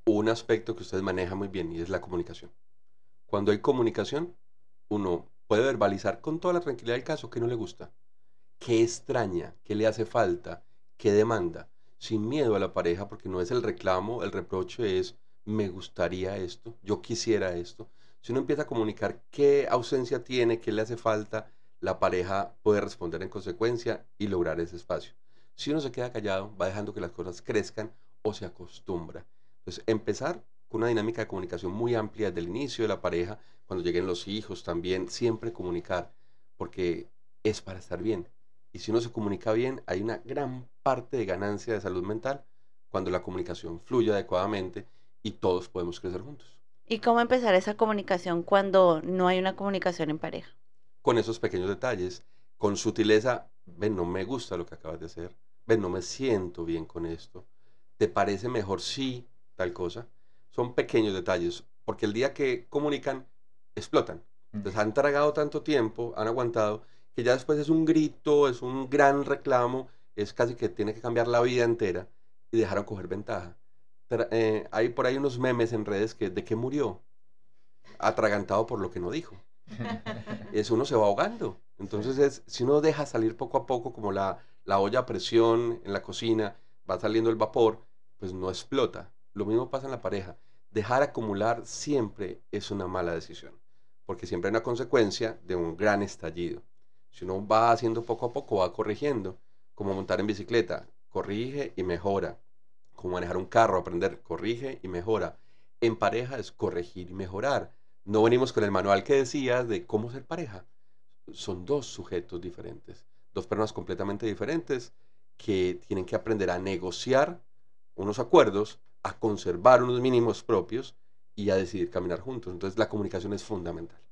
Un aspecto que ustedes manejan muy bien y es la comunicación. Cuando hay comunicación, uno puede verbalizar con toda la tranquilidad del caso que no le gusta, qué extraña, qué le hace falta, qué demanda, sin miedo a la pareja, porque no es el reclamo, el reproche es, me gustaría esto, yo quisiera esto. Si uno empieza a comunicar qué ausencia tiene, qué le hace falta, la pareja puede responder en consecuencia y lograr ese espacio. Si uno se queda callado, va dejando que las cosas crezcan o se acostumbra. Entonces, empezar con una dinámica de comunicación muy amplia desde el inicio de la pareja, cuando lleguen los hijos también, siempre comunicar, porque es para estar bien. Y si uno se comunica bien, hay una gran parte de ganancia de salud mental cuando la comunicación fluye adecuadamente y todos podemos crecer juntos. ¿Y cómo empezar esa comunicación cuando no hay una comunicación en pareja? Con esos pequeños detalles, con sutileza, ven, no me gusta lo que acabas de hacer, ven, no me siento bien con esto, ¿te parece mejor si tal cosa? Son pequeños detalles, porque el día que comunican, explotan. Entonces han tragado tanto tiempo, han aguantado, que ya después es un grito, es un gran reclamo, es casi que tiene que cambiar la vida entera y dejaron coger ventaja. Eh, hay por ahí unos memes en redes que de qué murió, atragantado por lo que no dijo. <laughs> es uno se va ahogando. Entonces es, si uno deja salir poco a poco como la, la olla a presión en la cocina, va saliendo el vapor, pues no explota. Lo mismo pasa en la pareja. Dejar acumular siempre es una mala decisión, porque siempre hay una consecuencia de un gran estallido. Si uno va haciendo poco a poco, va corrigiendo. Como montar en bicicleta, corrige y mejora. Como manejar un carro, aprender, corrige y mejora. En pareja es corregir y mejorar. No venimos con el manual que decías de cómo ser pareja. Son dos sujetos diferentes, dos personas completamente diferentes que tienen que aprender a negociar unos acuerdos, a conservar unos mínimos propios y a decidir caminar juntos. Entonces la comunicación es fundamental.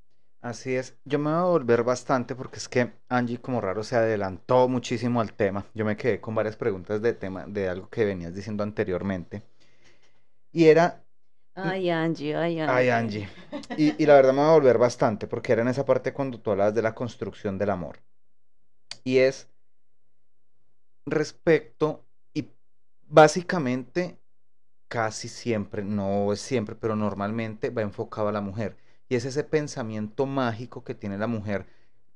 Así es, yo me voy a volver bastante porque es que Angie como raro se adelantó muchísimo al tema. Yo me quedé con varias preguntas de tema, de algo que venías diciendo anteriormente. Y era... Ay, Angie, ay, Angie. Ay, Angie. Y, y la verdad me voy a volver bastante porque era en esa parte cuando tú hablabas de la construcción del amor. Y es respecto, y básicamente casi siempre, no es siempre, pero normalmente va enfocado a la mujer y es ese pensamiento mágico que tiene la mujer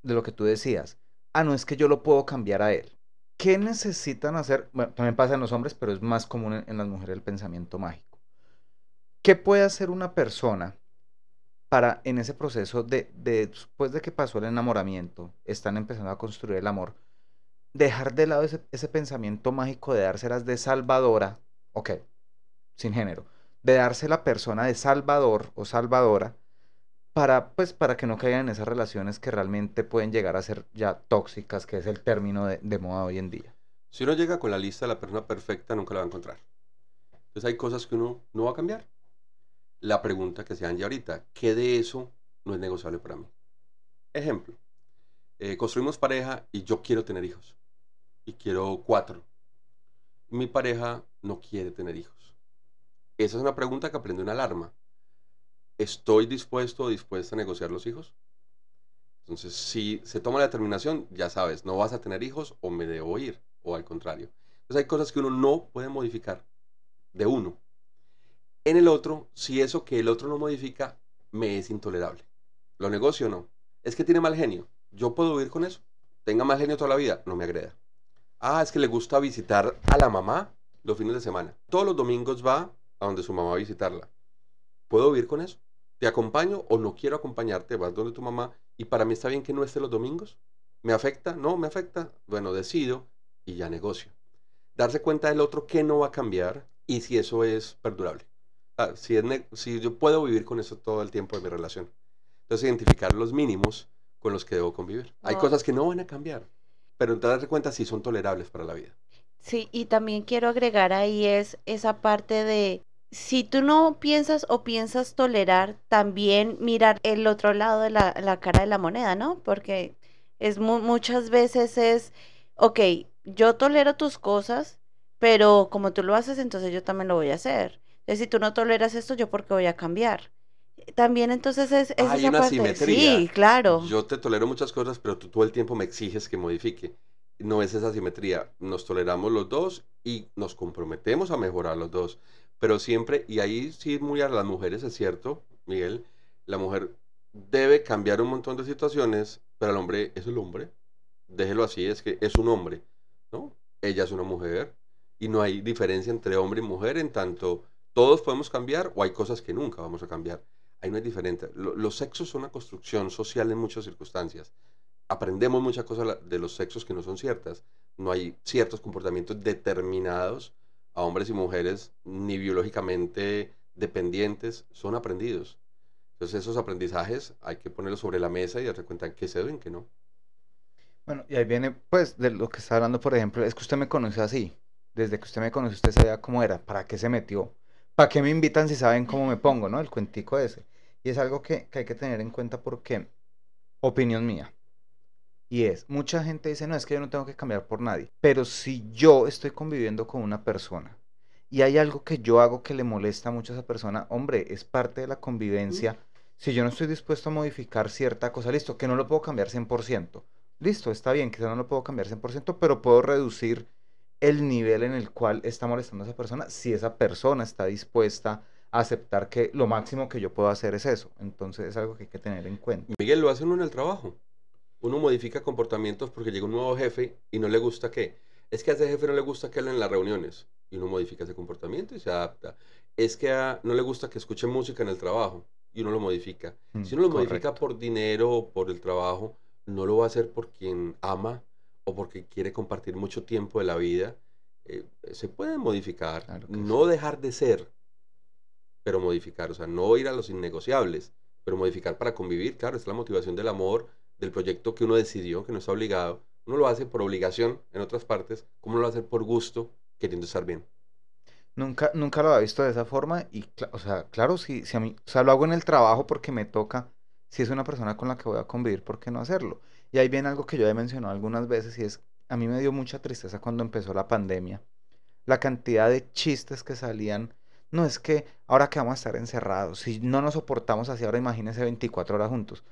de lo que tú decías. Ah, no es que yo lo puedo cambiar a él. ¿Qué necesitan hacer? Bueno, también pasa en los hombres, pero es más común en, las mujeres el pensamiento mágico. ¿Qué puede hacer una persona para en ese proceso de, después de que pasó el enamoramiento, están empezando a construir el amor, dejar de lado ese, ese pensamiento mágico de dárselas de salvadora, ok, sin género, de darse la persona de salvador o salvadora para, pues, para que no caigan en esas relaciones que realmente pueden llegar a ser ya tóxicas, que es el término de, moda hoy en día. Si uno llega con la lista de la persona perfecta, nunca la va a encontrar. Entonces hay cosas que uno no va a cambiar. La pregunta que se dan ya ahorita, ¿qué de eso no es negociable para mí? Ejemplo, eh, construimos pareja y yo quiero tener hijos. Y quiero cuatro. Mi pareja no quiere tener hijos. Esa es una pregunta que aprende una alarma. ¿Estoy dispuesto o dispuesta a negociar los hijos? Entonces, si se toma la determinación, ya sabes, no vas a tener hijos o me debo ir, o al contrario. Entonces hay cosas que uno no puede modificar de uno. En el otro, si eso que el otro no modifica me es intolerable. ¿Lo negocio o no? Es que tiene mal genio. Yo puedo vivir con eso. Tenga mal genio toda la vida, no me agreda. Ah, es que le gusta visitar a la mamá los fines de semana. Todos los domingos va a donde su mamá a visitarla. ¿Puedo vivir con eso? ¿Te acompaño o no quiero acompañarte? Vas donde tu mamá y para mí está bien que no esté los domingos. ¿Me afecta? No, me afecta. Bueno, decido y ya negocio. Darse cuenta del otro que no va a cambiar y si eso es perdurable. Ah, si, es si yo puedo vivir con eso todo el tiempo de mi relación. Entonces, identificar los mínimos con los que debo convivir. Hay Oh. cosas que no van a cambiar, pero darse cuenta si son tolerables para la vida. Sí, y también quiero agregar ahí es esa parte de si tú no piensas o piensas tolerar, también mirar el otro lado de la, la cara de la moneda, ¿no? Porque es mu- muchas veces es, ok, yo tolero tus cosas, pero como tú lo haces, entonces yo también lo voy a hacer. Entonces, si tú no toleras esto, ¿yo por qué voy a cambiar? También entonces es, es Hay esa una parte. simetría. Sí, claro. Yo te tolero muchas cosas, pero tú todo el tiempo me exiges que modifique. No es esa simetría. Nos toleramos los dos y nos comprometemos a mejorar los dos. Pero siempre, y ahí sí muy a las mujeres es cierto, Miguel, la mujer debe cambiar un montón de situaciones, pero el hombre es el hombre. Déjelo así, es que es un hombre, ¿no? Ella es una mujer y no hay diferencia entre hombre y mujer en tanto todos podemos cambiar o hay cosas que nunca vamos a cambiar. Ahí no es diferente. Lo- los sexos son una construcción social en muchas circunstancias. Aprendemos muchas cosas de los sexos que no son ciertas. No hay ciertos comportamientos determinados a hombres y mujeres, ni biológicamente dependientes, son aprendidos. Entonces esos aprendizajes hay que ponerlos sobre la mesa y darse cuenta en qué se deben, que no. Bueno, y ahí viene, pues, de lo que está hablando, por ejemplo, es que usted me conoce así. Desde que usted me conoce, usted sabía cómo era, para qué se metió, para qué me invitan si saben cómo me pongo, ¿no? El cuentico ese. Y es algo que, que hay que tener en cuenta porque, opinión mía, y es, mucha gente dice, no, es que yo no tengo que cambiar por nadie. Pero si yo estoy conviviendo con una persona y hay algo que yo hago que le molesta mucho a esa persona, hombre, es parte de la convivencia. Si yo no estoy dispuesto a modificar cierta cosa, listo, que no lo puedo cambiar 100%. Listo, está bien, quizá no lo puedo cambiar 100%, pero puedo reducir el nivel en el cual está molestando a esa persona si esa persona está dispuesta a aceptar que lo máximo que yo puedo hacer es eso. Entonces es algo que hay que tener en cuenta. Miguel, lo hace uno en el trabajo. Uno modifica comportamientos porque llega un nuevo jefe y no le gusta qué. Es que a ese jefe no le gusta que hablen en las reuniones y uno modifica ese comportamiento y se adapta. Es que a- no le gusta que escuche música en el trabajo y uno lo modifica. Mm, Si uno lo modifica por dinero o por el trabajo, no lo va a hacer por quien ama o porque quiere compartir mucho tiempo de la vida. Eh, se puede modificar, Claro que no dejar de ser, pero modificar, o sea, no ir a los innegociables, pero modificar para convivir, claro, es la motivación del amor, del proyecto que uno decidió, que no está obligado. Uno lo hace por obligación en otras partes, como lo hace por gusto, queriendo estar bien. Nunca, nunca lo había visto de esa forma y, o sea, claro, si, si a mí, o sea, lo hago en el trabajo porque me toca, si es una persona con la que voy a convivir, ¿por qué no hacerlo? Y ahí viene algo que yo he mencionado algunas veces y es, a mí me dio mucha tristeza cuando empezó la pandemia, la cantidad de chistes que salían, no es que ahora que vamos a estar encerrados, si no nos soportamos así, ahora imagínense 24 horas juntos.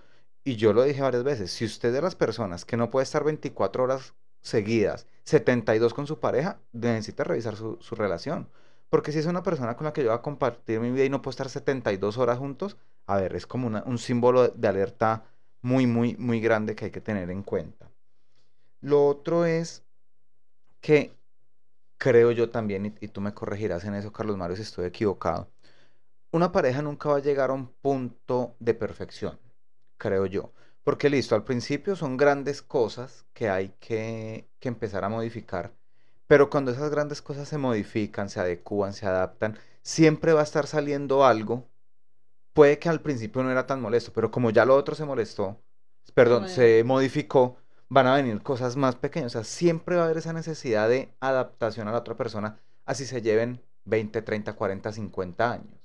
Y yo lo dije varias veces, si usted es de las personas que no puede estar 24 horas seguidas, 72 con su pareja, necesita revisar su, su relación. Porque si es una persona con la que yo voy a compartir mi vida y no puedo estar 72 horas juntos, a ver, es como una- un símbolo de alerta muy, muy, muy grande que hay que tener en cuenta. Lo otro es que creo yo también, y, y tú me corregirás en eso, Carlos Mario, si estoy equivocado, una pareja nunca va a llegar a un punto de perfección, creo yo. Porque listo, al principio son grandes cosas que hay que, que empezar a modificar, pero cuando esas grandes cosas se modifican, se adecúan, se adaptan, siempre va a estar saliendo algo. Puede que al principio no era tan molesto, pero como ya lo otro se molestó, perdón, se modificó, van a venir cosas más pequeñas. O sea, siempre va a haber esa necesidad de adaptación a la otra persona, así se lleven 20, 30, 40, 50 años.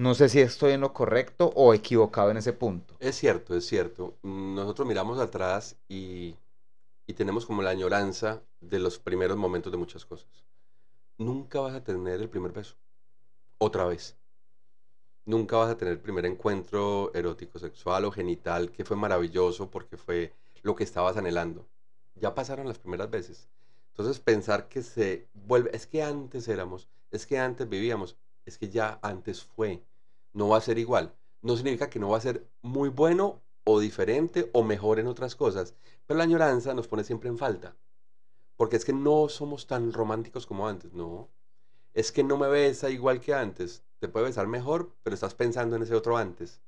No sé si estoy en lo correcto o equivocado en ese punto. Es cierto, es cierto. Mm, Nosotros miramos atrás y, y tenemos como la añoranza de los primeros momentos de muchas cosas. Nunca vas a tener el primer beso. Otra vez. Nunca vas a tener el primer encuentro erótico, sexual o genital que fue maravilloso porque fue lo que estabas anhelando. Ya pasaron las primeras veces. Entonces pensar que se vuelve, es que antes éramos, es que antes vivíamos, es que ya antes fue. No va a ser igual no significa que no va a ser muy bueno o diferente o mejor en otras cosas, pero la añoranza nos pone siempre en falta. Porque es que no somos tan románticos como antes, no. Es que no me besa igual que antes. Te puede besar mejor, pero estás pensando en ese otro antes.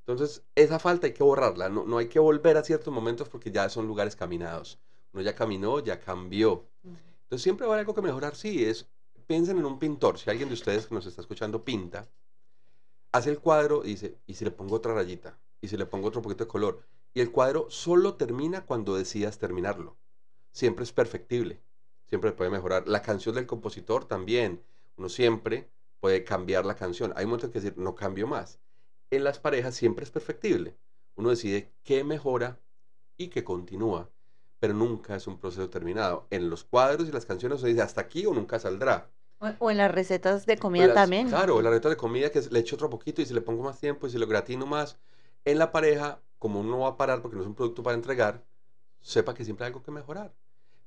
Entonces, esa falta hay que borrarla. No, no hay que volver a ciertos momentos porque ya son lugares caminados. Uno ya caminó, ya cambió. Entonces, siempre va a haber algo que mejorar. Sí, es, piensen en un pintor. Si alguien de ustedes que nos está escuchando pinta, hace el cuadro y dice, ¿y si le pongo otra rayita? ¿Y si le pongo otro poquito de color? Y el cuadro solo termina cuando decidas terminarlo. Siempre es perfectible. Siempre puede mejorar. La canción del compositor también. Uno siempre puede cambiar la canción. Hay momentos que decir, no cambio más. En las parejas siempre es perfectible. Uno decide qué mejora y qué continúa. Pero nunca es un proceso terminado. En los cuadros y las canciones se dice hasta aquí o nunca saldrá. O- en las recetas de comida Las- también. Claro, la receta de comida que le echo otro poquito y si le pongo más tiempo y si lo gratino más. En la pareja, como uno no va a parar porque no es un producto para entregar, sepa que siempre hay algo que mejorar.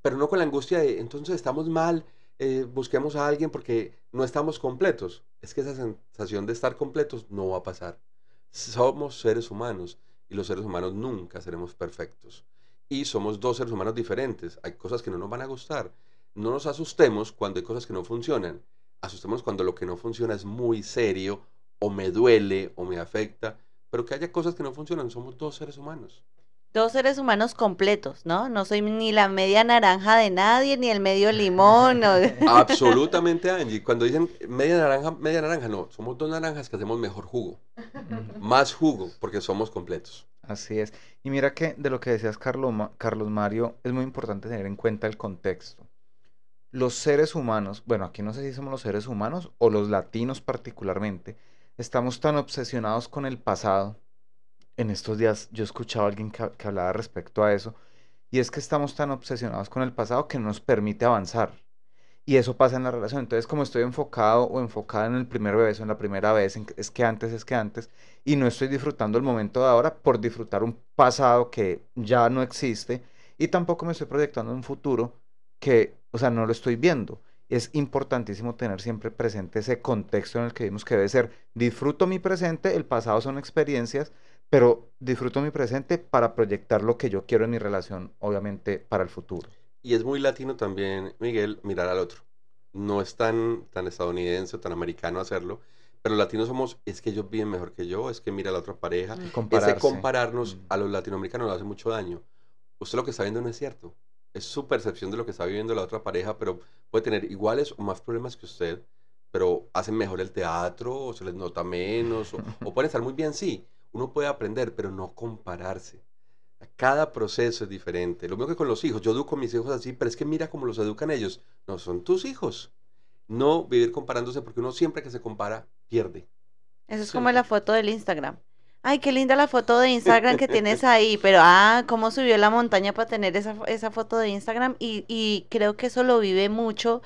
Pero no con la angustia de, entonces estamos mal, eh, busquemos a alguien porque no estamos completos. Es que esa sensación de estar completos no va a pasar. Somos seres humanos y los seres humanos nunca seremos perfectos. Y somos dos seres humanos diferentes. Hay cosas que no nos van a gustar. No nos asustemos cuando hay cosas que no funcionan. Asustemos cuando lo que no funciona es muy serio o me duele o me afecta. Pero que haya cosas que no funcionan. Somos dos seres humanos. Dos seres humanos completos, ¿no? No soy ni la media naranja de nadie, ni el medio limón. o- <laughs> <laughs> Absolutamente, Angie. Cuando dicen media naranja, media naranja, no. Somos dos naranjas que hacemos mejor jugo. Más jugo, porque somos completos. Así es. Y mira que de lo que decías, Carlos, Carlos Mario, es muy importante tener en cuenta el contexto. Los seres humanos, bueno, aquí no sé si somos los seres humanos o los latinos particularmente, estamos tan obsesionados con el pasado. En estos días yo escuchaba a alguien que, que hablaba respecto a eso, y es que estamos tan obsesionados con el pasado que no nos permite avanzar. Y eso pasa en la relación. Entonces, como estoy enfocado o enfocada en el primer beso, en la primera vez, en es que antes, es que antes, y no estoy disfrutando el momento de ahora por disfrutar un pasado que ya no existe y tampoco me estoy proyectando un futuro que, o sea, no lo estoy viendo. Es importantísimo tener siempre presente ese contexto en el que vimos que debe ser, disfruto mi presente, el pasado son experiencias, pero disfruto mi presente para proyectar lo que yo quiero en mi relación, obviamente, para el futuro. Y es muy latino también, Miguel, mirar al otro. No es tan, tan estadounidense o tan americano hacerlo, pero los latinos somos, es que ellos viven mejor que yo, es que mira a la otra pareja. Ese Compararse. compararnos Mm. a los latinoamericanos nos hace mucho daño. Usted lo que está viendo no es cierto. Es su percepción de lo que está viviendo la otra pareja, pero puede tener iguales o más problemas que usted, pero hacen mejor el teatro, o se les nota menos, o, <laughs> o pueden estar muy bien, sí. Uno puede aprender, pero no compararse. Cada proceso es diferente. Lo mismo que con los hijos. Yo educo a mis hijos así, pero es que mira cómo los educan ellos. No, son tus hijos. No vivir comparándose porque uno siempre que se compara pierde. Eso es Sí. como la foto del Instagram. Ay, qué linda la foto de Instagram que tienes <laughs> ahí, pero ah, cómo subió la montaña para tener esa, esa foto de Instagram y, y creo que eso lo vive mucho,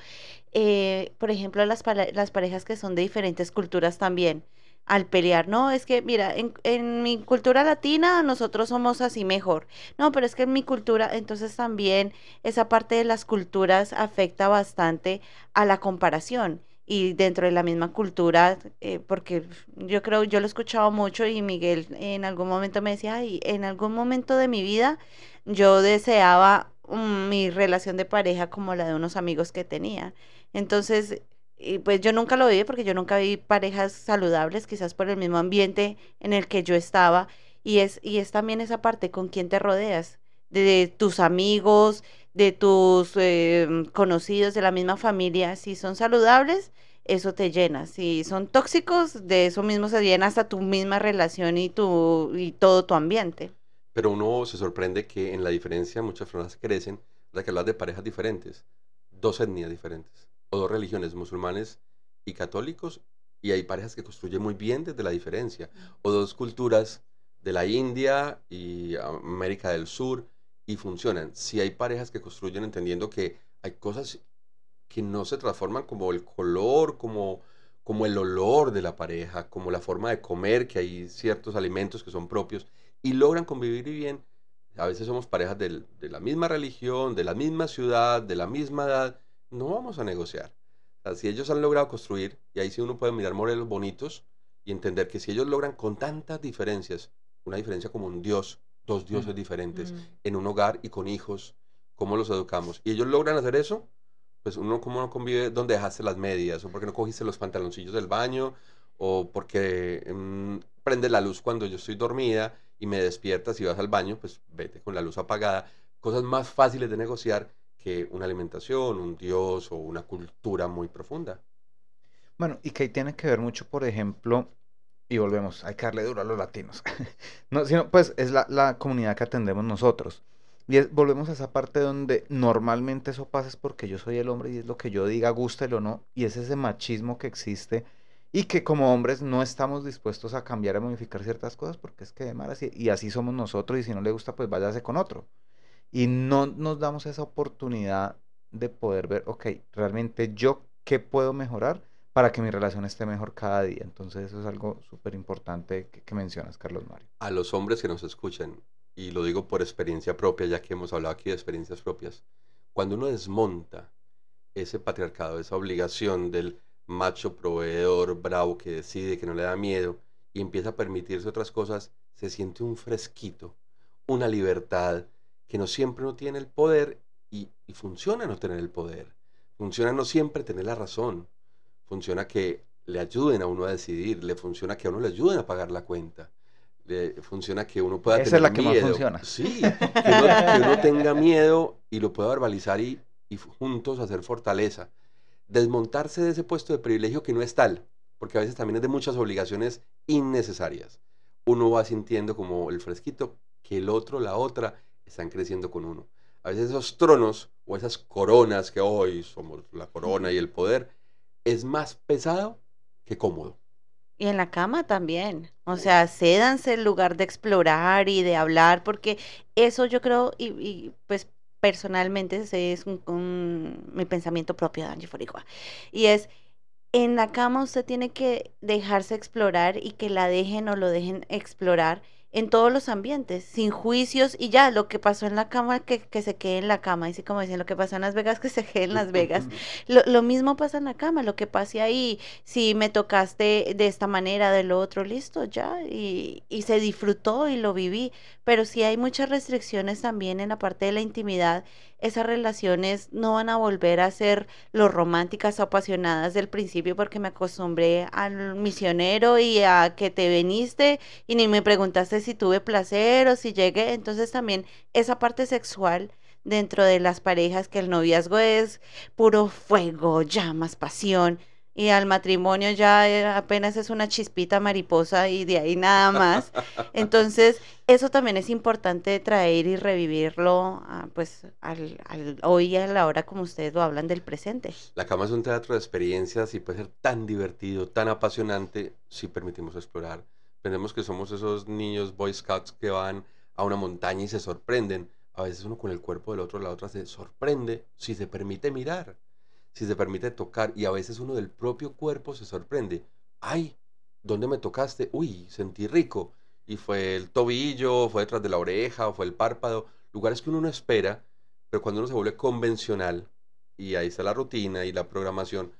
eh, por ejemplo, las, las parejas que son de diferentes culturas también, al pelear, no, es que mira, en, en mi cultura latina nosotros somos así mejor, no, pero es que en mi cultura, entonces también esa parte de las culturas afecta bastante a la comparación y dentro de la misma cultura, eh, porque yo creo, yo lo he escuchado mucho y Miguel en algún momento me decía, ay, en algún momento de mi vida yo deseaba mm, mi relación de pareja como la de unos amigos que tenía. Entonces, y pues yo nunca lo viví porque yo nunca vi parejas saludables, quizás por el mismo ambiente en el que yo estaba. Y es, y es también esa parte con quién te rodeas, de tus amigos, de tus eh, conocidos, de la misma familia. Si son saludables, eso te llena. Si son tóxicos, de eso mismo se llena hasta tu misma relación y, tu, y todo tu ambiente. Pero uno se sorprende que en la diferencia muchas personas crecen de que hablas de parejas diferentes, dos etnias diferentes, o dos religiones, musulmanes y católicos, y hay parejas que construyen muy bien desde la diferencia, o dos culturas de la India y América del Sur, y funcionan. Si hay parejas que construyen entendiendo que hay cosas que no se transforman como el color, como, como el olor de la pareja, como la forma de comer, que hay ciertos alimentos que son propios, y logran convivir bien. A veces somos parejas de la misma religión, de la misma ciudad, de la misma edad, no vamos a negociar. O si ellos han logrado construir, y ahí sí uno puede mirar modelos bonitos y entender que si ellos logran con tantas diferencias, una diferencia como un Dios, dos dioses diferentes, Mm. en un hogar y con hijos, cómo los educamos. Y ellos logran hacer eso, pues uno cómo no convive, dónde dejaste las medias, o porque no cogiste los pantaloncillos del baño, o porque mm, prende la luz cuando yo estoy dormida y me despiertas y vas al baño, pues vete con la luz apagada. Cosas más fáciles de negociar que una alimentación, un dios o una cultura muy profunda. Bueno, y que ahí tiene que ver mucho, por ejemplo, y volvemos, hay que darle duro a los latinos. <laughs> no, sino, pues es la, la comunidad que atendemos nosotros. Y volvemos a esa parte donde normalmente eso pasa es porque yo soy el hombre y es lo que yo diga, guste o no, y es ese machismo que existe y que como hombres no estamos dispuestos a cambiar, a modificar ciertas cosas porque es que de malas y, y así somos nosotros y si no le gusta pues váyase con otro. Y no nos damos esa oportunidad de poder ver, ok, realmente yo qué puedo mejorar para que mi relación esté mejor cada día. Entonces eso es algo súper importante que, que mencionas, Carlos Mario. A los hombres que nos escuchen, y lo digo por experiencia propia, ya que hemos hablado aquí de experiencias propias, cuando uno desmonta ese patriarcado, esa obligación del macho proveedor bravo que decide, que no le da miedo, y empieza a permitirse otras cosas, se siente un fresquito, una libertad, que no siempre no tiene el poder y funciona no tener el poder. Funciona no siempre tener la razón. Funciona que le ayuden a uno a decidir, le funciona que a uno le ayuden a pagar la cuenta. Le funciona que uno pueda Esa es tener la que más miedo. funciona. Sí, que uno, que uno <laughs> tenga miedo y lo pueda verbalizar y, y juntos hacer fortaleza. Desmontarse de ese puesto de privilegio que no es tal, porque a veces también es de muchas obligaciones innecesarias. Uno va sintiendo como el fresquito que el otro, la otra, están creciendo con uno. A veces esos tronos o esas coronas que hoy somos la corona y el poder, es más pesado que cómodo. Y en la cama también. O sea, cédanse el lugar de explorar y de hablar, porque eso yo creo, y, y, pues personalmente ese es un, un- mi pensamiento propio de Angie Forigua. Y es, en la cama usted tiene que dejarse explorar y que la dejen o lo dejen explorar en todos los ambientes, sin juicios y ya, lo que pasó en la cama, que, que se quede en la cama, así como dicen, lo que pasó en Las Vegas, que se quede en Las Vegas. <laughs> Lo, lo mismo pasa en la cama, lo que pase ahí, si me tocaste de esta manera, de lo otro, listo, ya, y, y se disfrutó y lo viví, pero si hay muchas restricciones también en la parte de la intimidad, esas relaciones no van a volver a ser lo románticas o apasionadas del principio porque me acostumbré al misionero y a que te veniste y ni me preguntaste si tuve placer o si llegué, entonces también esa parte sexual dentro de las parejas que el noviazgo es puro fuego, llamas, pasión. Y al matrimonio ya apenas es una chispita mariposa y de ahí nada más. <laughs> Entonces, eso también es importante traer y revivirlo, ah, pues, al, al- hoy a la hora como ustedes lo hablan del presente. La cama es un teatro de experiencias y puede ser tan divertido, tan apasionante si permitimos explorar. Pensemos que somos esos niños Boy Scouts que van a una montaña y se sorprenden. A veces uno con el cuerpo del otro, la otra se sorprende si se permite mirar, si se permite tocar y a veces uno del propio cuerpo se sorprende. ¡Ay! ¿Dónde me tocaste? Uy, sentí rico. Y fue el tobillo, fue detrás de la oreja, fue el párpado. Lugares que uno no espera, pero cuando uno se vuelve convencional, y ahí está la rutina y la programación,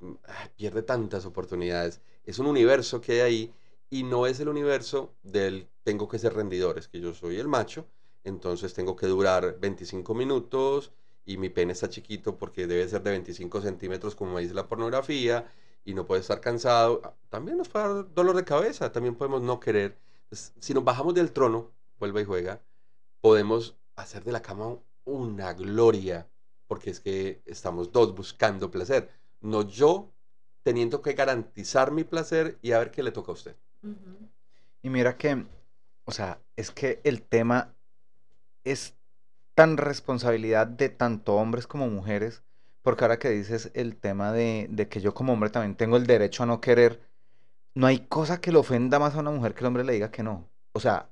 mm, pierde tantas oportunidades. Es un universo que hay ahí y no es el universo del tengo que ser rendidor, es que yo soy el macho, entonces tengo que durar 25 minutos y mi pene está chiquito porque debe ser de 25 centímetros como dice la pornografía y no puede estar cansado. Ah, También nos puede dar dolor de cabeza, también podemos no querer. Si nos bajamos del trono, vuelve y juega, podemos hacer de la cama una gloria, porque es que estamos dos buscando placer, no yo teniendo que garantizar mi placer y a ver qué le toca a usted. Y mira que, o sea, es que el tema es tan responsabilidad de tanto hombres como mujeres, porque ahora que dices el tema de, que yo como hombre también tengo el derecho a no querer, no hay cosa que le ofenda más a una mujer que el hombre le diga que no. O sea,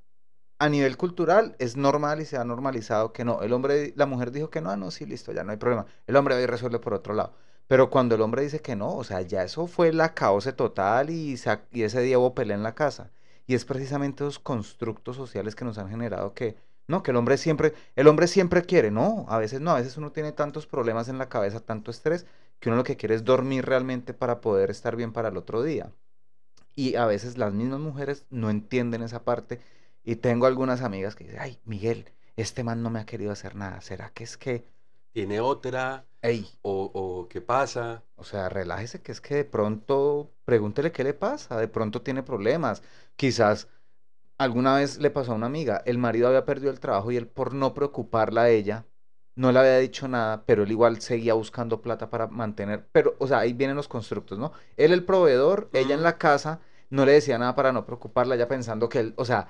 a nivel cultural es normal y se ha normalizado que no. El hombre, la mujer dijo que no, ah, no, sí, listo, ya no hay problema. El hombre va y resuelve por otro lado. Pero cuando el hombre dice que no, o sea, ya eso fue la caose total y, y ese día pelea en la casa. Y es precisamente esos constructos sociales que nos han generado que, no, que el hombre siempre, el hombre siempre quiere, no, a veces no, a veces uno tiene tantos problemas en la cabeza, tanto estrés, que uno lo que quiere es dormir realmente para poder estar bien para el otro día. Y a veces las mismas mujeres no entienden esa parte. Y tengo algunas amigas que dicen, ay, Miguel, este man no me ha querido hacer nada. ¿Será que es que, Tiene otra, ey, o, o qué pasa. o sea, relájese que es que de pronto, pregúntele qué le pasa, de pronto tiene problemas. Quizás alguna vez le pasó a una amiga, el marido había perdido el trabajo y él por no preocuparla a ella, no le había dicho nada, pero él igual seguía buscando plata para mantener, pero, o sea, ahí vienen los constructos, ¿no? Él el proveedor, ella en la casa, no le decía nada para no preocuparla, ya pensando que él, o sea,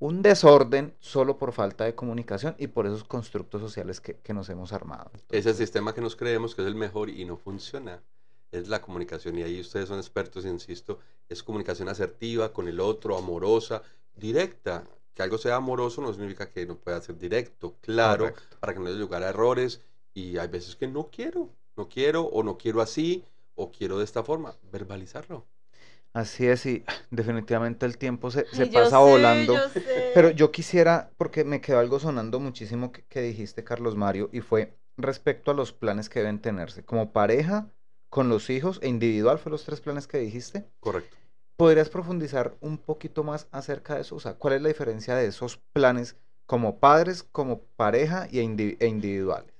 un desorden solo por falta de comunicación y por esos constructos sociales que, que nos hemos armado. Es el Entonces, sistema que nos creemos que es el mejor y no funciona. Es la comunicación y ahí ustedes son expertos, insisto, es comunicación asertiva con el otro, amorosa, directa. Que algo sea amoroso no significa que no pueda ser directo, claro, Correcto. para que no haya lugar a errores. Y hay veces que no quiero, no quiero o no quiero así o quiero de esta forma. Verbalizarlo. Así es, y definitivamente el tiempo se, pasa sé, volando. yo. Pero yo quisiera, porque me quedó algo sonando muchísimo que, que dijiste, Carlos Mario, y fue respecto a los planes que deben tenerse, como pareja, con los hijos e individual, fue los tres planes que dijiste. Correcto. ¿Podrías profundizar un poquito más acerca de eso? O sea, ¿cuál es la diferencia de esos planes como padres, como pareja indi- e individuales?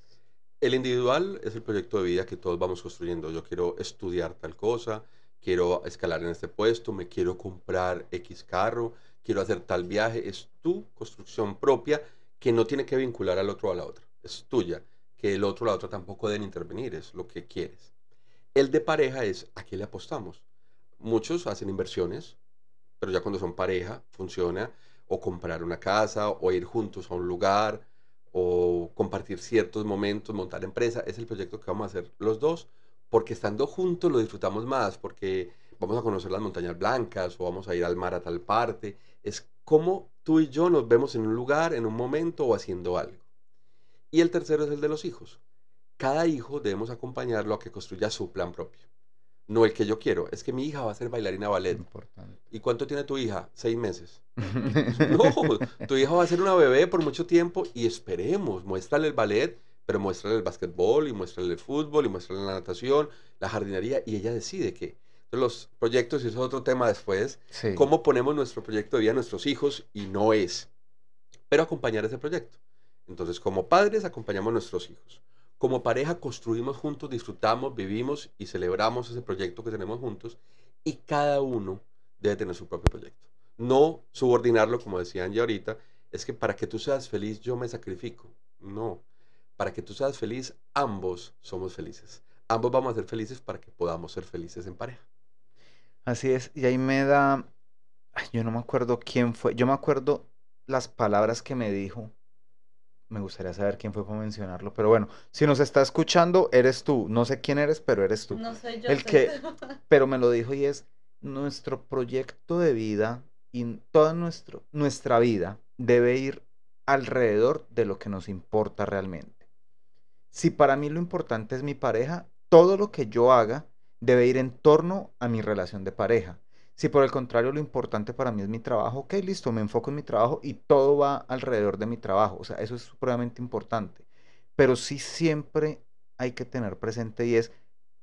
El individual es el proyecto de vida que todos vamos construyendo. Yo quiero estudiar tal cosa, quiero escalar en este puesto, me quiero comprar X carro, quiero hacer tal viaje. Es tu construcción propia que no tiene que vincular al otro o a la otra. Es tuya, que el otro o la otra tampoco deben intervenir, es lo que quieres. El de pareja es a qué le apostamos. Muchos hacen inversiones, pero ya cuando son pareja funciona o comprar una casa o ir juntos a un lugar o compartir ciertos momentos, montar empresa, es el proyecto que vamos a hacer los dos, porque estando juntos lo disfrutamos más, porque vamos a conocer las montañas blancas o vamos a ir al mar a tal parte. Es como tú y yo nos vemos en un lugar, en un momento o haciendo algo. Y el tercero es el de los hijos. Cada hijo debemos acompañarlo a que construya su plan propio. No el que yo quiero, es que mi hija va a ser bailarina ballet. Importante. ¿Y cuánto tiene tu hija? Seis meses. <laughs> No, tu hija va a ser una bebé por mucho tiempo y esperemos, muéstrale el ballet, pero muéstrale el básquetbol y muéstrale el fútbol y muéstrale la natación, la jardinería y ella decide qué. Entonces, los proyectos, y eso es otro tema después, Sí. cómo ponemos nuestro proyecto de vida a nuestros hijos y no es, pero acompañar ese proyecto. Entonces, como padres, acompañamos a nuestros hijos. Como pareja, construimos juntos, disfrutamos, vivimos y celebramos ese proyecto que tenemos juntos y cada uno debe tener su propio proyecto. No subordinarlo, como decían ya ahorita, es que para que tú seas feliz yo me sacrifico. No, para que tú seas feliz, ambos somos felices. Ambos vamos a ser felices para que podamos ser felices en pareja. Así es, y ahí me da, yo no me acuerdo quién fue, yo me acuerdo las palabras que me dijo, me gustaría saber quién fue para mencionarlo, pero bueno, si nos está escuchando, eres tú, no sé quién eres, pero eres tú, No soy yo. el que- tú. <laughs> pero me lo dijo y es nuestro proyecto de vida y toda nuestro, nuestra vida debe ir alrededor de lo que nos importa realmente. Si para mí lo importante es mi pareja, todo lo que yo haga debe ir en torno a mi relación de pareja. Si por el contrario lo importante para mí es mi trabajo, ok, listo, me enfoco en mi trabajo y todo va alrededor de mi trabajo. O sea, eso es supremamente importante. Pero sí siempre hay que tener presente y es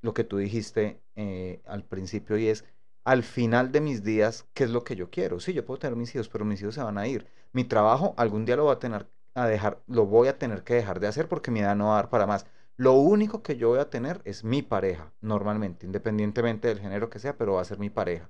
lo que tú dijiste eh, al principio y es al final de mis días, ¿qué es lo que yo quiero? Sí, yo puedo tener mis hijos, pero mis hijos se van a ir. Mi trabajo algún día lo voy a tener a dejar, lo voy a tener que dejar de hacer porque mi edad no va a dar para más. Lo único que yo voy a tener es mi pareja, normalmente, independientemente del género que sea, pero va a ser mi pareja.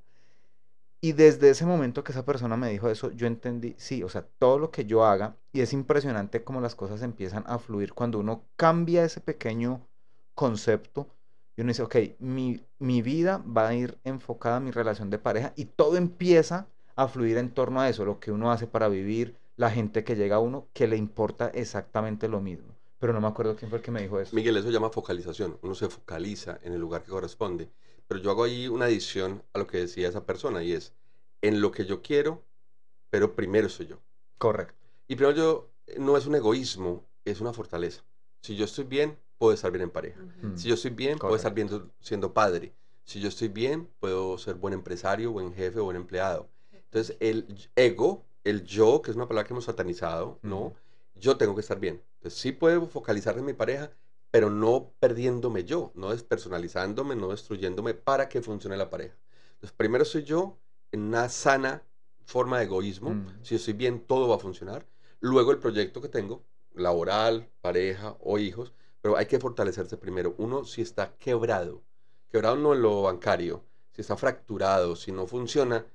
Y desde ese momento que esa persona me dijo eso, yo entendí, sí, o sea, todo lo que yo haga, y es impresionante cómo las cosas empiezan a fluir cuando uno cambia ese pequeño concepto y uno dice, ok, mi, mi vida va a ir enfocada a mi relación de pareja y todo empieza a fluir en torno a eso, lo que uno hace para vivir, la gente que llega a uno, que le importa exactamente lo mismo. Pero no me acuerdo quién fue el que me dijo eso. Miguel, eso llama focalización. Uno se focaliza en el lugar que corresponde. Pero yo hago ahí una adición a lo que decía esa persona y es en lo que yo quiero, pero primero soy yo. Correcto. Y primero yo, eh, no es un egoísmo, es una fortaleza. Si yo estoy bien, puedo estar bien en pareja. Si yo estoy bien, puedo estar bien siendo padre. Si yo estoy bien, puedo ser buen empresario, buen jefe, buen empleado. Entonces, el ego, el yo, que es una palabra que hemos satanizado, ¿no? Yo tengo que estar bien. Entonces, sí puedo focalizar en mi pareja, pero no perdiéndome yo, no despersonalizándome, no destruyéndome para que funcione la pareja. Entonces, primero soy yo en una sana forma de egoísmo. Mm. Si yo estoy bien, todo va a funcionar. luego el proyecto que tengo, laboral, pareja o hijos, pero hay que fortalecerse primero. Uno, si está quebrado, quebrado no en lo bancario, si está fracturado, si no funciona,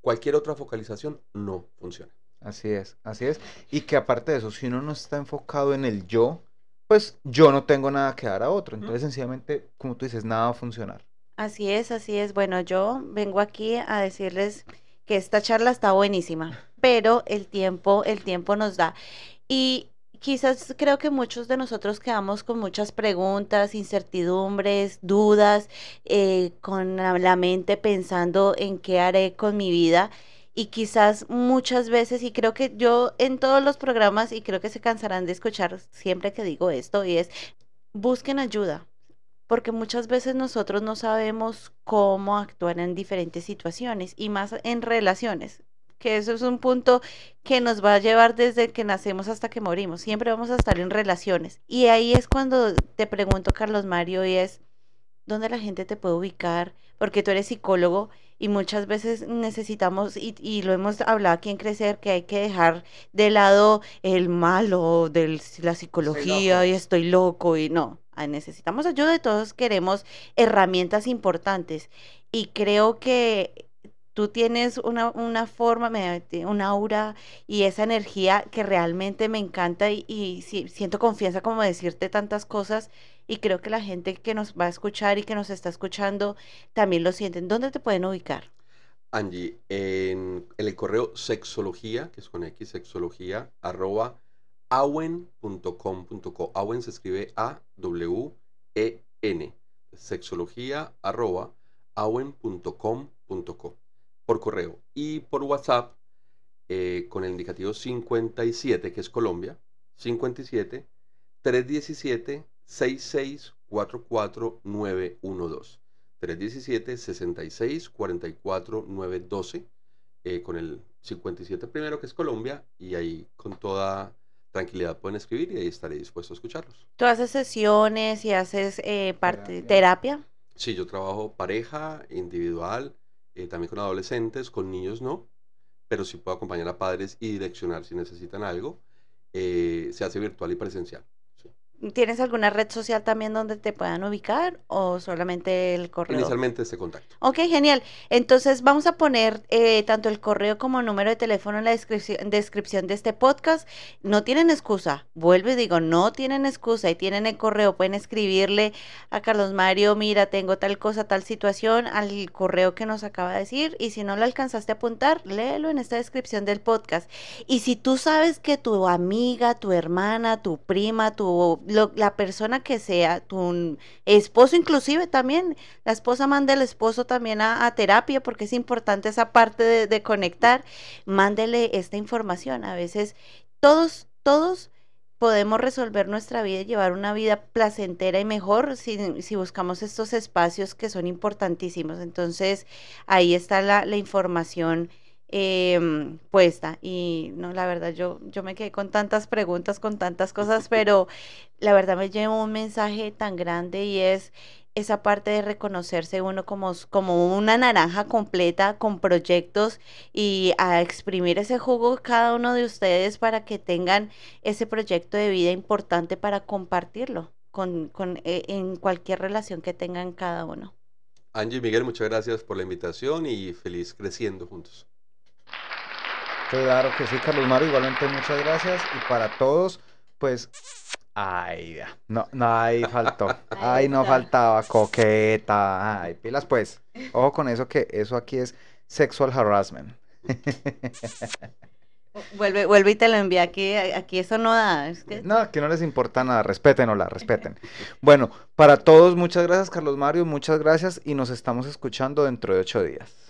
cualquier otra focalización no funciona. Así es, así es. Y que aparte de eso, si uno no está enfocado en el yo, pues yo no tengo nada que dar a otro. Entonces, sencillamente, como tú dices, nada va a funcionar. Así es, así es. Bueno, yo vengo aquí a decirles que esta charla está buenísima, <laughs> pero el tiempo, el tiempo nos da. Y quizás creo que muchos de nosotros quedamos con muchas preguntas, incertidumbres, dudas, eh, con la, la mente pensando en qué haré con mi vida. Y quizás muchas veces, y creo que yo en todos los programas, y creo que se cansarán de escuchar siempre que digo esto, y es, busquen ayuda, porque muchas veces nosotros no sabemos cómo actuar en diferentes situaciones y más en relaciones, que eso es un punto que nos va a llevar desde que nacemos hasta que morimos. Siempre vamos a estar en relaciones. Y ahí es cuando te pregunto, Carlos Mario, y es, ¿dónde la gente te puede ubicar? Porque tú eres psicólogo y muchas veces necesitamos, y, y lo hemos hablado aquí en Crecer, que hay que dejar de lado el malo de la psicología y estoy loco y no. Necesitamos ayuda de todos, queremos herramientas importantes. Y creo que tú tienes una, una forma, me- un aura y esa energía que realmente me encanta y, y sí, siento confianza como decirte tantas cosas y creo que la gente que nos va a escuchar y que nos está escuchando también lo sienten. ¿Dónde te pueden ubicar? Angie, en, el correo sexología, que es con X, sexología, arroba awen.com.co. Awen se escribe A-W-E-N. Sexología, arroba awen.com.co. Por correo. Y por WhatsApp, eh, con el indicativo 57, que es Colombia, 57 317 6644 912. 317 66 44 912 eh, con el 57 primero que es Colombia y ahí con toda tranquilidad pueden escribir y ahí estaré dispuesto a escucharlos. Tú haces sesiones y haces eh, parte Terapia. terapia. Sí, yo trabajo pareja, individual, eh, también con adolescentes, con niños no, pero sí puedo acompañar a padres y direccionar si necesitan algo. Eh, se hace virtual y presencial. ¿Tienes alguna red social también donde te puedan ubicar o solamente el correo? Inicialmente este contacto. Ok, genial. Entonces vamos a poner eh, tanto el correo como número de teléfono en la descripción, descripción de este podcast. No tienen excusa. Vuelvo y digo, no tienen excusa y tienen el correo. Pueden escribirle a Carlos Mario, mira, tengo tal cosa, tal situación, al correo que nos acaba de decir. Y si no lo alcanzaste a apuntar, léelo en esta descripción del podcast. Y si tú sabes que tu amiga, tu hermana, tu prima, tu lo- la persona que sea, tu esposo inclusive también, la esposa manda al esposo también a, terapia porque es importante esa parte de, de conectar, mándele esta información. A veces todos, todos podemos resolver nuestra vida y llevar una vida placentera y mejor si, si buscamos estos espacios que son importantísimos. Entonces, ahí está la, la información em, puesta. Y no, la verdad, yo, yo me quedé con tantas preguntas, con tantas cosas, <laughs> pero la verdad me llevo un mensaje tan grande y es esa parte de reconocerse uno como, como una naranja completa con proyectos y a exprimir ese jugo cada uno de ustedes para que tengan ese proyecto de vida importante para compartirlo con, con, eh, en cualquier relación que tengan cada uno. Angie y Miguel, muchas gracias por la invitación y feliz creciendo juntos. Claro que sí, Carlos Mario, igualmente muchas gracias. Y para todos, pues, ay, ya, no, no, ahí <laughs> faltó. Ahí Ay, no faltaba, coqueta. Ay, pilas pues. Ojo con eso que eso aquí es sexual harassment. <laughs> Vuelve, vuelve y te lo envía aquí, aquí eso no da. es que- No, que no les importa nada, respétenla, respeten. Bueno, para todos, muchas gracias, Carlos Mario, muchas gracias y nos estamos escuchando dentro de ocho días.